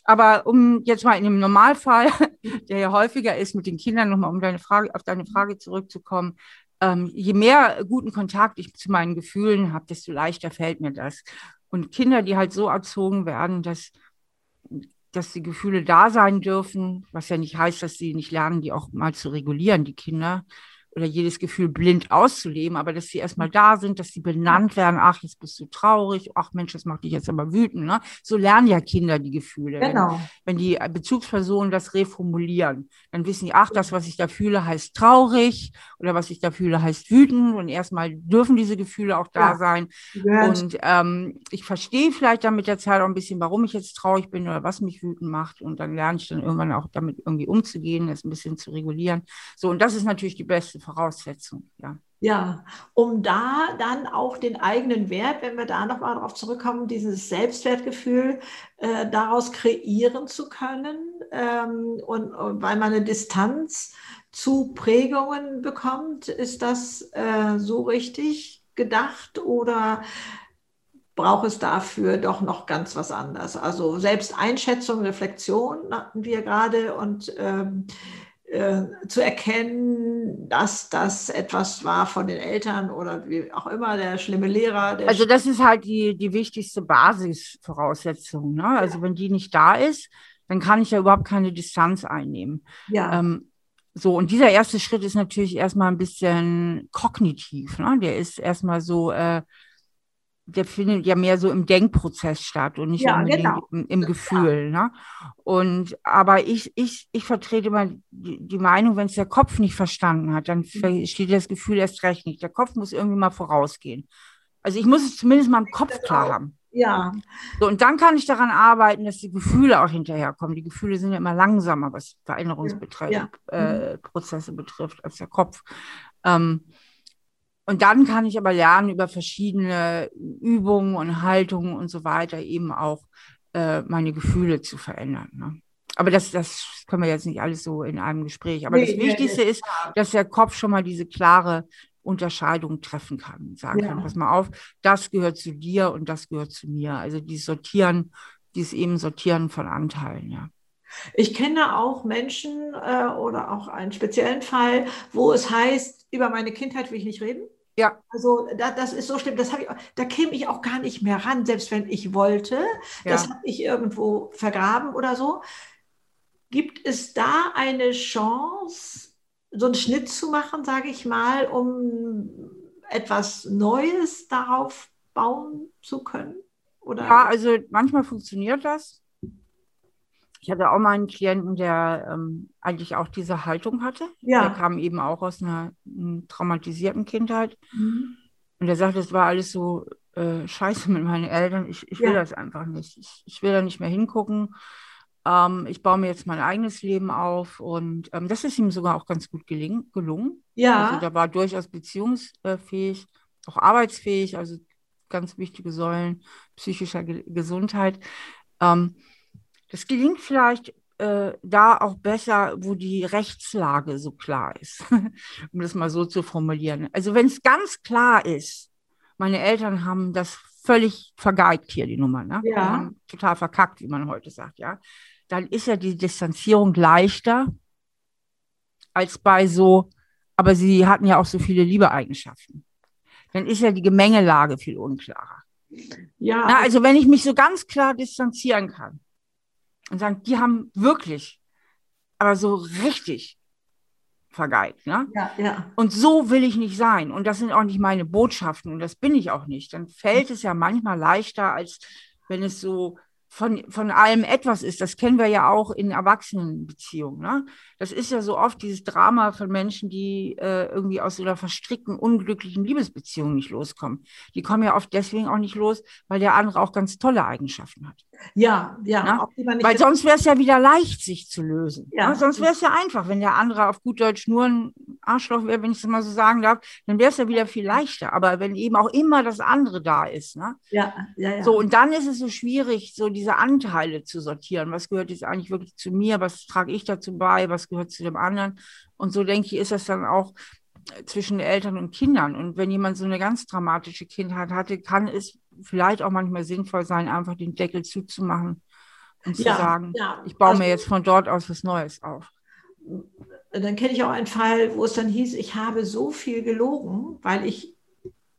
Aber um jetzt mal in dem Normalfall, der ja häufiger ist mit den Kindern, nochmal um deine Frage, auf deine Frage zurückzukommen, ähm, je mehr guten Kontakt ich zu meinen Gefühlen habe, desto leichter fällt mir das. Und Kinder, die halt so erzogen werden, dass dass die Gefühle da sein dürfen, was ja nicht heißt, dass sie nicht lernen, die auch mal zu regulieren, die Kinder oder jedes Gefühl blind auszuleben, aber dass sie erstmal da sind, dass sie benannt werden, ach, jetzt bist du traurig, ach Mensch, das macht dich jetzt aber wütend. Ne? So lernen ja Kinder die Gefühle. Genau. Wenn, wenn die Bezugspersonen das reformulieren, dann wissen die, ach, das, was ich da fühle, heißt traurig oder was ich da fühle, heißt wütend und erstmal dürfen diese Gefühle auch da ja. sein. Und ähm, ich verstehe vielleicht dann mit der Zeit auch ein bisschen, warum ich jetzt traurig bin oder was mich wütend macht und dann lerne ich dann irgendwann auch damit irgendwie umzugehen, das ein bisschen zu regulieren. So, und das ist natürlich die beste Voraussetzung, ja. Ja, um da dann auch den eigenen Wert, wenn wir da nochmal darauf zurückkommen, dieses Selbstwertgefühl äh, daraus kreieren zu können ähm, und, und, weil man eine Distanz zu Prägungen bekommt, ist das äh, so richtig gedacht oder braucht es dafür doch noch ganz was anderes? Also Selbsteinschätzung, Reflexion hatten wir gerade und ähm, äh, zu erkennen, dass das etwas war von den Eltern oder wie auch immer, der schlimme Lehrer. Der also das ist halt die, die wichtigste Basisvoraussetzung. Ne? Also ja. wenn die nicht da ist, dann kann ich ja überhaupt keine Distanz einnehmen. Ja. Ähm, so, und dieser erste Schritt ist natürlich erstmal ein bisschen kognitiv. Ne? Der ist erstmal so, äh, der findet ja mehr so im Denkprozess statt und nicht ja, genau. im, im, Gefühl. Ja. Ne? Und aber ich, ich, ich vertrete immer die, die Meinung, wenn es der Kopf nicht verstanden hat, dann mhm. steht das Gefühl erst recht nicht. Der Kopf muss irgendwie mal vorausgehen. Also ich muss es zumindest mal im Kopf klar haben. Ja. So, und dann kann ich daran arbeiten, dass die Gefühle auch hinterherkommen. Die Gefühle sind ja immer langsamer, was Veränderungsprozesse ja. äh, mhm. betrifft, als der Kopf. Ähm, und dann kann ich aber lernen, über verschiedene Übungen und Haltungen und so weiter eben auch äh, meine Gefühle zu verändern. Ne? Aber das, das können wir jetzt nicht alles so in einem Gespräch. Aber nee, das Wichtigste nee, ist, dass der Kopf schon mal diese klare Unterscheidung treffen kann. Sagen ja. kann, pass mal auf, das gehört zu dir und das gehört zu mir. Also dieses Sortieren, dieses eben Sortieren von Anteilen, ja. Ich kenne auch Menschen äh, oder auch einen speziellen Fall, wo es heißt, über meine Kindheit will ich nicht reden. Ja. Also da, das ist so schlimm. Das ich, da käme ich auch gar nicht mehr ran, selbst wenn ich wollte. Ja. Das habe ich irgendwo vergraben oder so. Gibt es da eine Chance, so einen Schnitt zu machen, sage ich mal, um etwas Neues darauf bauen zu können? Oder? Ja, also manchmal funktioniert das. Ich hatte auch mal einen Klienten, der ähm, eigentlich auch diese Haltung hatte. Ja. Der kam eben auch aus einer, einer traumatisierten Kindheit. Mhm. Und er sagte, es war alles so äh, scheiße mit meinen Eltern. Ich, ich will ja. das einfach nicht. Ich, ich, will da nicht mehr hingucken. Ähm, ich baue mir jetzt mein eigenes Leben auf. Und ähm, das ist ihm sogar auch ganz gut geling, gelungen. Ja. Also da war durchaus beziehungsfähig, auch arbeitsfähig, also ganz wichtige Säulen psychischer Ge Gesundheit. Ähm, das gelingt vielleicht äh, da auch besser, wo die Rechtslage so klar ist, um das mal so zu formulieren. Also wenn es ganz klar ist, meine Eltern haben das völlig vergeigt hier, die Nummer, ne? Ja. Total verkackt, wie man heute sagt, ja. Dann ist ja die Distanzierung leichter als bei so, aber sie hatten ja auch so viele Liebeeigenschaften. Dann ist ja die Gemengelage viel unklarer. Ja. Na, also wenn ich mich so ganz klar distanzieren kann und sagen, die haben wirklich, aber so richtig vergeigt. Ne? Ja, ja. Und so will ich nicht sein. Und das sind auch nicht meine Botschaften und das bin ich auch nicht. Dann fällt es ja manchmal leichter, als wenn es so von, von allem etwas ist. Das kennen wir ja auch in Erwachsenenbeziehungen. Ne? Das ist ja so oft dieses Drama von Menschen, die äh, irgendwie aus so einer verstrickten, unglücklichen Liebesbeziehung nicht loskommen. Die kommen ja oft deswegen auch nicht los, weil der andere auch ganz tolle Eigenschaften hat. Ja, ja. Ne? Weil sonst wäre es ja wieder leicht, sich zu lösen. Ja. Ne? Sonst wäre es ja einfach, wenn der andere auf gut Deutsch nur ein Arschloch wäre, wenn ich es mal so sagen darf, dann wäre es ja wieder viel leichter. Aber wenn eben auch immer das andere da ist. Ne? Ja, ja, ja. So, und dann ist es so schwierig, so diese Anteile zu sortieren. Was gehört jetzt eigentlich wirklich zu mir? Was trage ich dazu bei? Was gehört zu dem anderen? Und so denke ich, ist das dann auch zwischen Eltern und Kindern. Und wenn jemand so eine ganz dramatische Kindheit hatte, kann es vielleicht auch manchmal sinnvoll sein, einfach den Deckel zuzumachen und ja, zu sagen, ja. ich baue also, mir jetzt von dort aus was Neues auf. Dann kenne ich auch einen Fall, wo es dann hieß, ich habe so viel gelogen, weil ich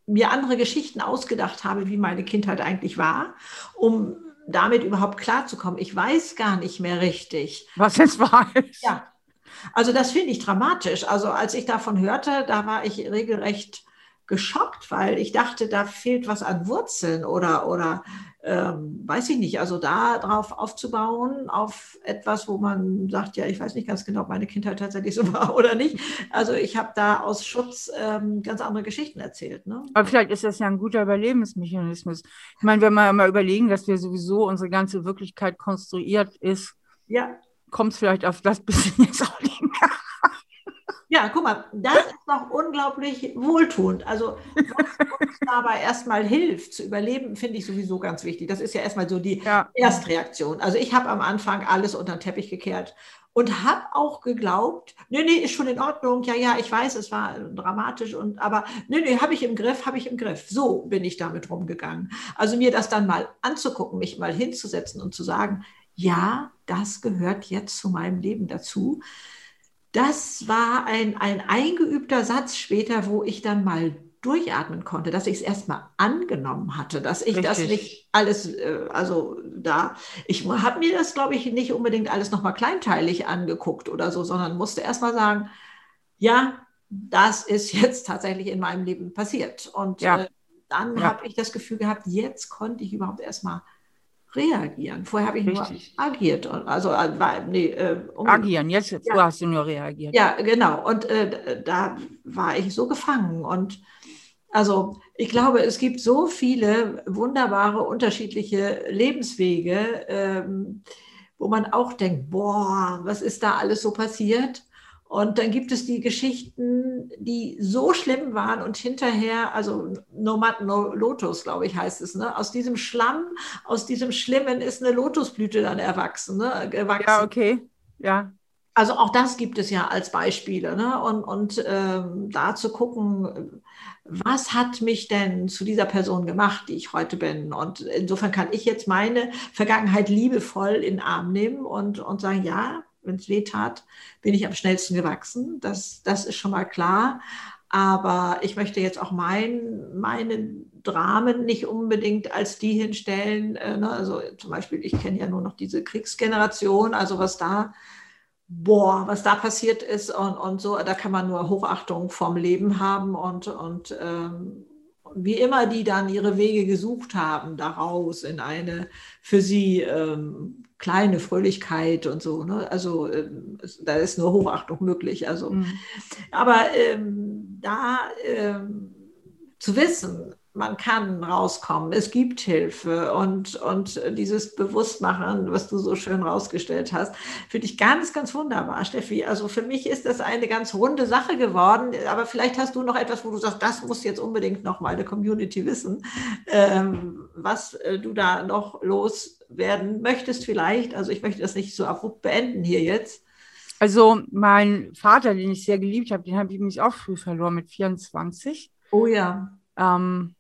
mir andere Geschichten ausgedacht habe, wie meine Kindheit eigentlich war, um damit überhaupt klarzukommen. Ich weiß gar nicht mehr richtig. Was jetzt war. Ja. Also das finde ich dramatisch. Also als ich davon hörte, da war ich regelrecht geschockt, weil ich dachte, da fehlt was an Wurzeln oder, oder ähm, weiß ich nicht, also da drauf aufzubauen, auf etwas, wo man sagt, ja, ich weiß nicht ganz genau, ob meine Kindheit tatsächlich so war oder nicht. Also ich habe da aus Schutz ähm, ganz andere Geschichten erzählt. Ne? Aber vielleicht ist das ja ein guter Überlebensmechanismus. Ich meine, wenn wir mal überlegen, dass wir sowieso unsere ganze Wirklichkeit konstruiert ist, ja. Kommt es vielleicht auf das bisschen jetzt auch nicht mehr ja, guck mal, das ist doch unglaublich wohltuend. Also, was uns dabei erstmal hilft zu überleben, finde ich sowieso ganz wichtig. Das ist ja erstmal so die ja. Erstreaktion. Also, ich habe am Anfang alles unter den Teppich gekehrt und habe auch geglaubt, nee, nee, ist schon in Ordnung. Ja, ja, ich weiß, es war dramatisch und aber nee, nee, habe ich im Griff, habe ich im Griff. So bin ich damit rumgegangen. Also, mir das dann mal anzugucken, mich mal hinzusetzen und zu sagen, ja, das gehört jetzt zu meinem Leben dazu das war ein, ein eingeübter Satz später, wo ich dann mal durchatmen konnte, dass ich es erstmal angenommen hatte, dass ich Richtig. das nicht alles, äh, also da, ich habe mir das, glaube ich, nicht unbedingt alles nochmal kleinteilig angeguckt oder so, sondern musste erstmal sagen, ja, das ist jetzt tatsächlich in meinem Leben passiert. Und ja. äh, dann ja. habe ich das Gefühl gehabt, jetzt konnte ich überhaupt erstmal reagieren. Vorher habe ich Richtig. nur agiert. Also, äh, nee, äh, um, Agieren, jetzt ja. hast du nur reagiert. Ja, genau. Und äh, da war ich so gefangen. Und also ich glaube, es gibt so viele wunderbare, unterschiedliche Lebenswege, ähm, wo man auch denkt, boah, was ist da alles so passiert? Und dann gibt es die Geschichten, die so schlimm waren und hinterher, also Nomad no Lotus, glaube ich, heißt es, ne? Aus diesem Schlamm, aus diesem Schlimmen ist eine Lotusblüte dann erwachsen, ne? Gewachsen. Ja, okay. Ja. Also auch das gibt es ja als Beispiele. Ne? Und, und ähm, da zu gucken, was hat mich denn zu dieser Person gemacht, die ich heute bin? Und insofern kann ich jetzt meine Vergangenheit liebevoll in den Arm nehmen und, und sagen, ja, wenn es weh tat, bin ich am schnellsten gewachsen. Das, das ist schon mal klar. Aber ich möchte jetzt auch mein, meine Dramen nicht unbedingt als die hinstellen. Äh, ne? Also zum Beispiel, ich kenne ja nur noch diese Kriegsgeneration, also was da, boah, was da passiert ist und, und so, da kann man nur Hochachtung vom Leben haben und, und ähm, wie immer die dann ihre Wege gesucht haben, daraus in eine für sie ähm, kleine Fröhlichkeit und so. Ne? Also ähm, da ist nur Hochachtung möglich. Also, mhm. aber ähm, da ähm, zu wissen, man kann rauskommen, es gibt Hilfe und, und dieses Bewusstmachen, was du so schön rausgestellt hast, finde ich ganz, ganz wunderbar, Steffi. Also für mich ist das eine ganz runde Sache geworden, aber vielleicht hast du noch etwas, wo du sagst, das muss jetzt unbedingt noch mal der Community wissen, ähm, was äh, du da noch loswerden möchtest vielleicht. Also ich möchte das nicht so abrupt beenden hier jetzt. Also mein Vater, den ich sehr geliebt habe, den habe ich mich auch früh verloren mit 24. Oh ja. Ähm,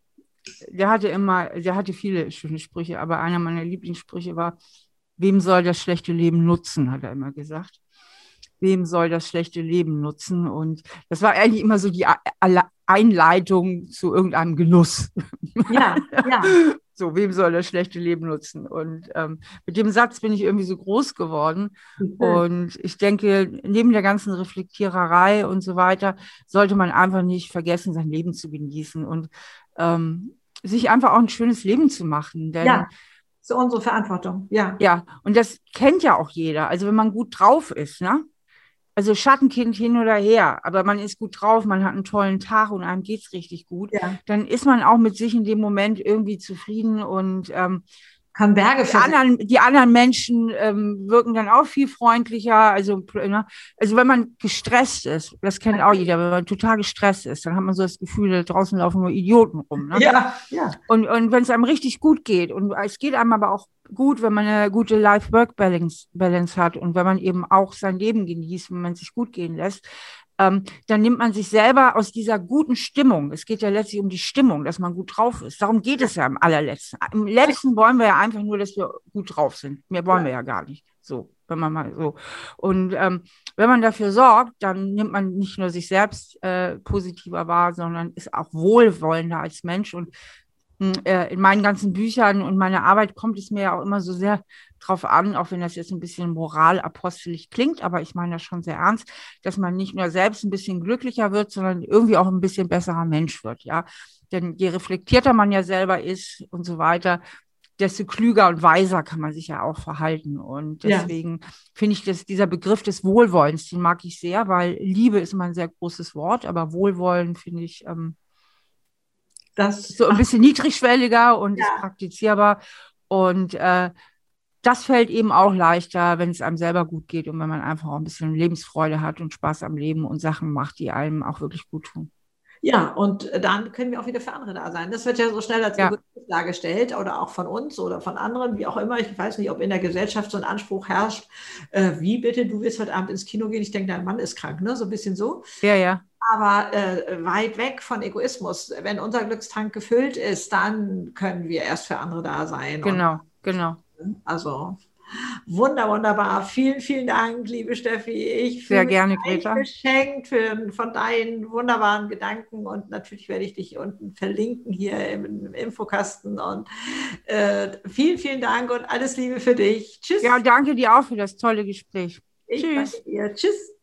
der hatte immer, der hatte viele schöne Sprüche, aber einer meiner Lieblingssprüche war, wem soll das schlechte Leben nutzen, hat er immer gesagt. Wem soll das schlechte Leben nutzen? Und das war eigentlich immer so die Einleitung zu irgendeinem Genuss. Ja, ja. so, wem soll das schlechte Leben nutzen? Und ähm, mit dem Satz bin ich irgendwie so groß geworden. Mhm. Und ich denke, neben der ganzen Reflektiererei und so weiter, sollte man einfach nicht vergessen, sein Leben zu genießen und ähm, sich einfach auch ein schönes Leben zu machen. Denn ja. So unsere Verantwortung, ja. Ja, und das kennt ja auch jeder. Also wenn man gut drauf ist, ne? also Schattenkind hin oder her, aber man ist gut drauf, man hat einen tollen Tag und einem geht es richtig gut, ja. dann ist man auch mit sich in dem Moment irgendwie zufrieden und ähm, kann Berge die anderen, die anderen Menschen ähm, wirken dann auch viel freundlicher. Also, ne? also wenn man gestresst ist, das kennt auch jeder, wenn man total gestresst ist, dann hat man so das Gefühl, da draußen laufen nur Idioten rum. Ne? Ja, ja. Und, und wenn es einem richtig gut geht, und es geht einem aber auch gut, wenn man eine gute Life-Work-Balance Balance hat und wenn man eben auch sein Leben genießt, wenn man sich gut gehen lässt, ähm, dann nimmt man sich selber aus dieser guten Stimmung. Es geht ja letztlich um die Stimmung, dass man gut drauf ist. Darum geht es ja im allerletzten. Im letzten wollen wir ja einfach nur, dass wir gut drauf sind. Mehr wollen ja. wir ja gar nicht. So, wenn man mal so. Und ähm, wenn man dafür sorgt, dann nimmt man nicht nur sich selbst äh, positiver wahr, sondern ist auch wohlwollender als Mensch und in meinen ganzen Büchern und meiner Arbeit kommt es mir ja auch immer so sehr drauf an, auch wenn das jetzt ein bisschen moralapostelig klingt, aber ich meine das schon sehr ernst, dass man nicht nur selbst ein bisschen glücklicher wird, sondern irgendwie auch ein bisschen besserer Mensch wird, ja. Denn je reflektierter man ja selber ist und so weiter, desto klüger und weiser kann man sich ja auch verhalten. Und deswegen ja. finde ich, dass dieser Begriff des Wohlwollens, den mag ich sehr, weil Liebe ist immer ein sehr großes Wort, aber Wohlwollen finde ich ähm, das so ein bisschen niedrigschwelliger und ja. ist praktizierbar. Und äh, das fällt eben auch leichter, wenn es einem selber gut geht und wenn man einfach auch ein bisschen Lebensfreude hat und Spaß am Leben und Sachen macht, die einem auch wirklich gut tun. Ja, und dann können wir auch wieder für andere da sein. Das wird ja so schnell als ja. dargestellt oder auch von uns oder von anderen, wie auch immer. Ich weiß nicht, ob in der Gesellschaft so ein Anspruch herrscht, äh, wie bitte, du willst heute Abend ins Kino gehen, ich denke, dein Mann ist krank, ne? So ein bisschen so. Ja, ja aber äh, weit weg von Egoismus. Wenn unser Glückstank gefüllt ist, dann können wir erst für andere da sein. Genau, genau. Also wunder, wunderbar. Vielen, vielen Dank, liebe Steffi. Ich Sehr gerne, Greta. beschenkt für, von deinen wunderbaren Gedanken und natürlich werde ich dich unten verlinken hier im, im Infokasten. Und äh, vielen, vielen Dank und alles Liebe für dich. Tschüss. Ja, danke dir auch für das tolle Gespräch. Ich Tschüss. Tschüss.